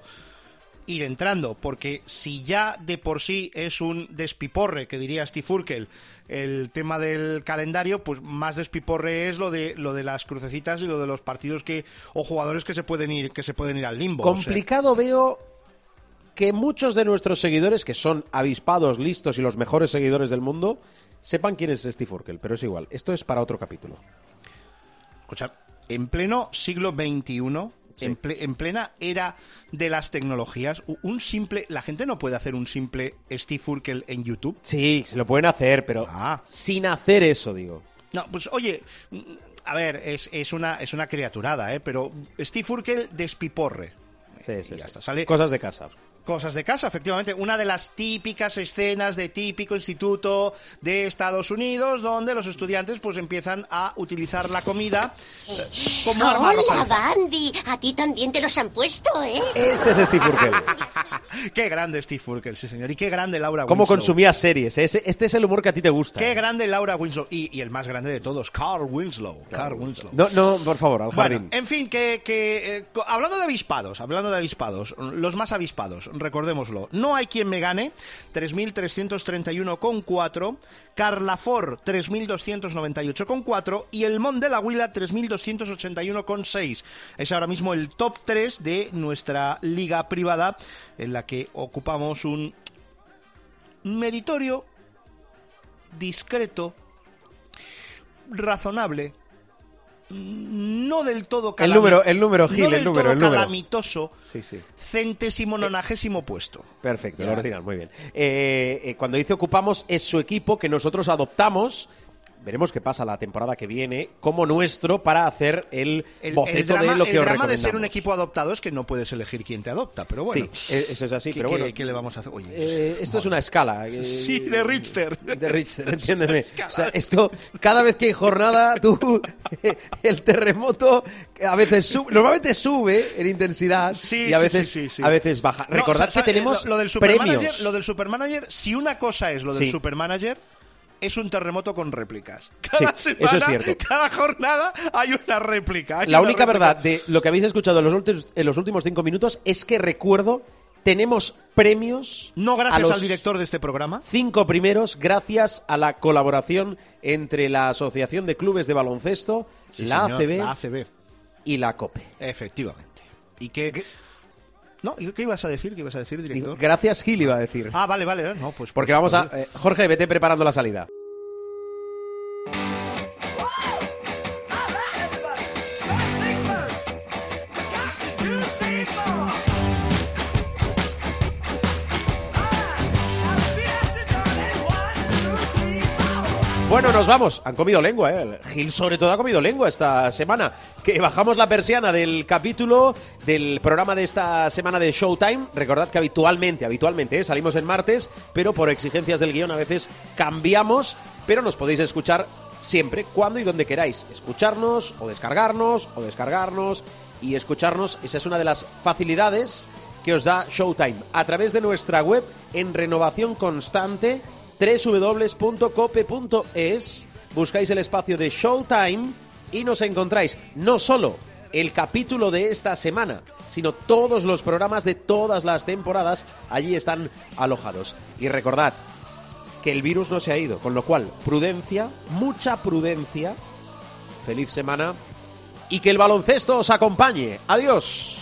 ir entrando, porque si ya de por sí es un despiporre, que diría Steve Urkel, el tema del calendario, pues más despiporre es lo de lo de las crucecitas y lo de los partidos que o jugadores que se pueden ir que se pueden ir al limbo. o sea. Complicado veo que muchos de nuestros seguidores, que son avispados, listos y los mejores seguidores del mundo, sepan quién es Steve Urkel, pero es igual. Esto es para otro capítulo. Escucha, en pleno siglo XXI, Sí. en, ple- en plena era de las tecnologías, un simple, la gente no puede hacer un simple Steve Urkel en YouTube. Sí, se lo pueden hacer, pero Ah. sin hacer eso, digo. No, pues oye, mm, a ver, es, es una, es una criaturada, ¿eh? Pero Steve Urkel despiporre. Sí, Y sí, ya sí. está, sale Cosas de casa. Cosas de casa, efectivamente. Una de las típicas escenas de típico instituto de Estados Unidos donde los estudiantes pues empiezan a utilizar la comida eh, como arma Hola. Bandy. A ti también te los han puesto, ¿eh? Este es Steve Urkel. Qué grande Steve Urkel, sí señor. Y qué grande Laura Cómo Winslow. consumía series. Ese- Este es el humor que a ti te gusta. Qué grande Laura Winslow. Y, y el más grande de todos, Carl Winslow. Carl Winslow. No, no, por favor, al Bueno, en fin, que, que, eh, hablando de avispados, hablando de avispados, los más avispados, recordémoslo. No hay quien me gane, 3.331,4, Carlafor 3.298,4 y el Mont de la Huila 3.281,6. Es ahora mismo el top 3 de nuestra liga privada en la que ocupamos un meritorio, discreto, razonable, no del todo El número- el número, Gil, no el número, todo el número. calamitoso, Sí, sí. centésimo nonagésimo puesto. Perfecto, Ya. el original, muy bien. Eh, eh, cuando dice ocupamos, es su equipo que nosotros adoptamos. Veremos qué pasa la temporada que viene como nuestro para hacer el, El, boceto el drama, de lo que el os drama de ser un equipo adoptado es que no puedes elegir quién te adopta, pero bueno. Sí, eh, eso es así, ¿Qué, pero bueno. qué le vamos a hacer? Oye, Eh, esto es una escala. eh, Sí, de Richter. De Richter, entiéndeme. O sea, esto, cada vez que hay jornada, tú, el terremoto a veces sube, normalmente sube en intensidad Sí, y a veces, sí, sí, sí. a veces baja. No, Recordad que tenemos lo, lo del supermanager, premios. lo del supermanager, si una cosa es lo del supermanager, es un terremoto con réplicas. Cada Sí, semana, eso es cierto. Cada jornada hay una réplica. hay La una única réplica. verdad de lo que habéis escuchado en los, últimos, en los últimos cinco minutos es que recuerdo, tenemos premios. No gracias al director de este programa. Cinco primeros gracias a la colaboración entre la Asociación de Clubes de Baloncesto, Sí, la, señor, ACB la ACB. y la COPE. Efectivamente. ¿Y qué? No, ¿y ¿qué ibas a decir? ¿Qué ibas a decir, director? Gracias, Gil, iba a decir. Ah, vale, vale. No, pues Porque pues, vamos a... pues, eh, Jorge, vete preparando la salida. Bueno, nos vamos. Han comido lengua, ¿eh? Gil sobre todo ha comido lengua esta semana. Que bajamos la persiana del capítulo del programa de esta semana de Showtime. Recordad que habitualmente, habitualmente, ¿eh? salimos en martes, pero por exigencias del guion a veces cambiamos, pero nos podéis escuchar siempre, cuando y donde queráis. Escucharnos o descargarnos o descargarnos y escucharnos. Esa es una de las facilidades que os da Showtime a través de nuestra web en renovación constante www.cope.es buscáis el espacio de Showtime y nos encontráis no solo el capítulo de esta semana, sino todos los programas de todas las temporadas allí están alojados. Y recordad que el virus no se ha ido, con lo cual prudencia, mucha prudencia, feliz semana y que el baloncesto os acompañe. Adiós.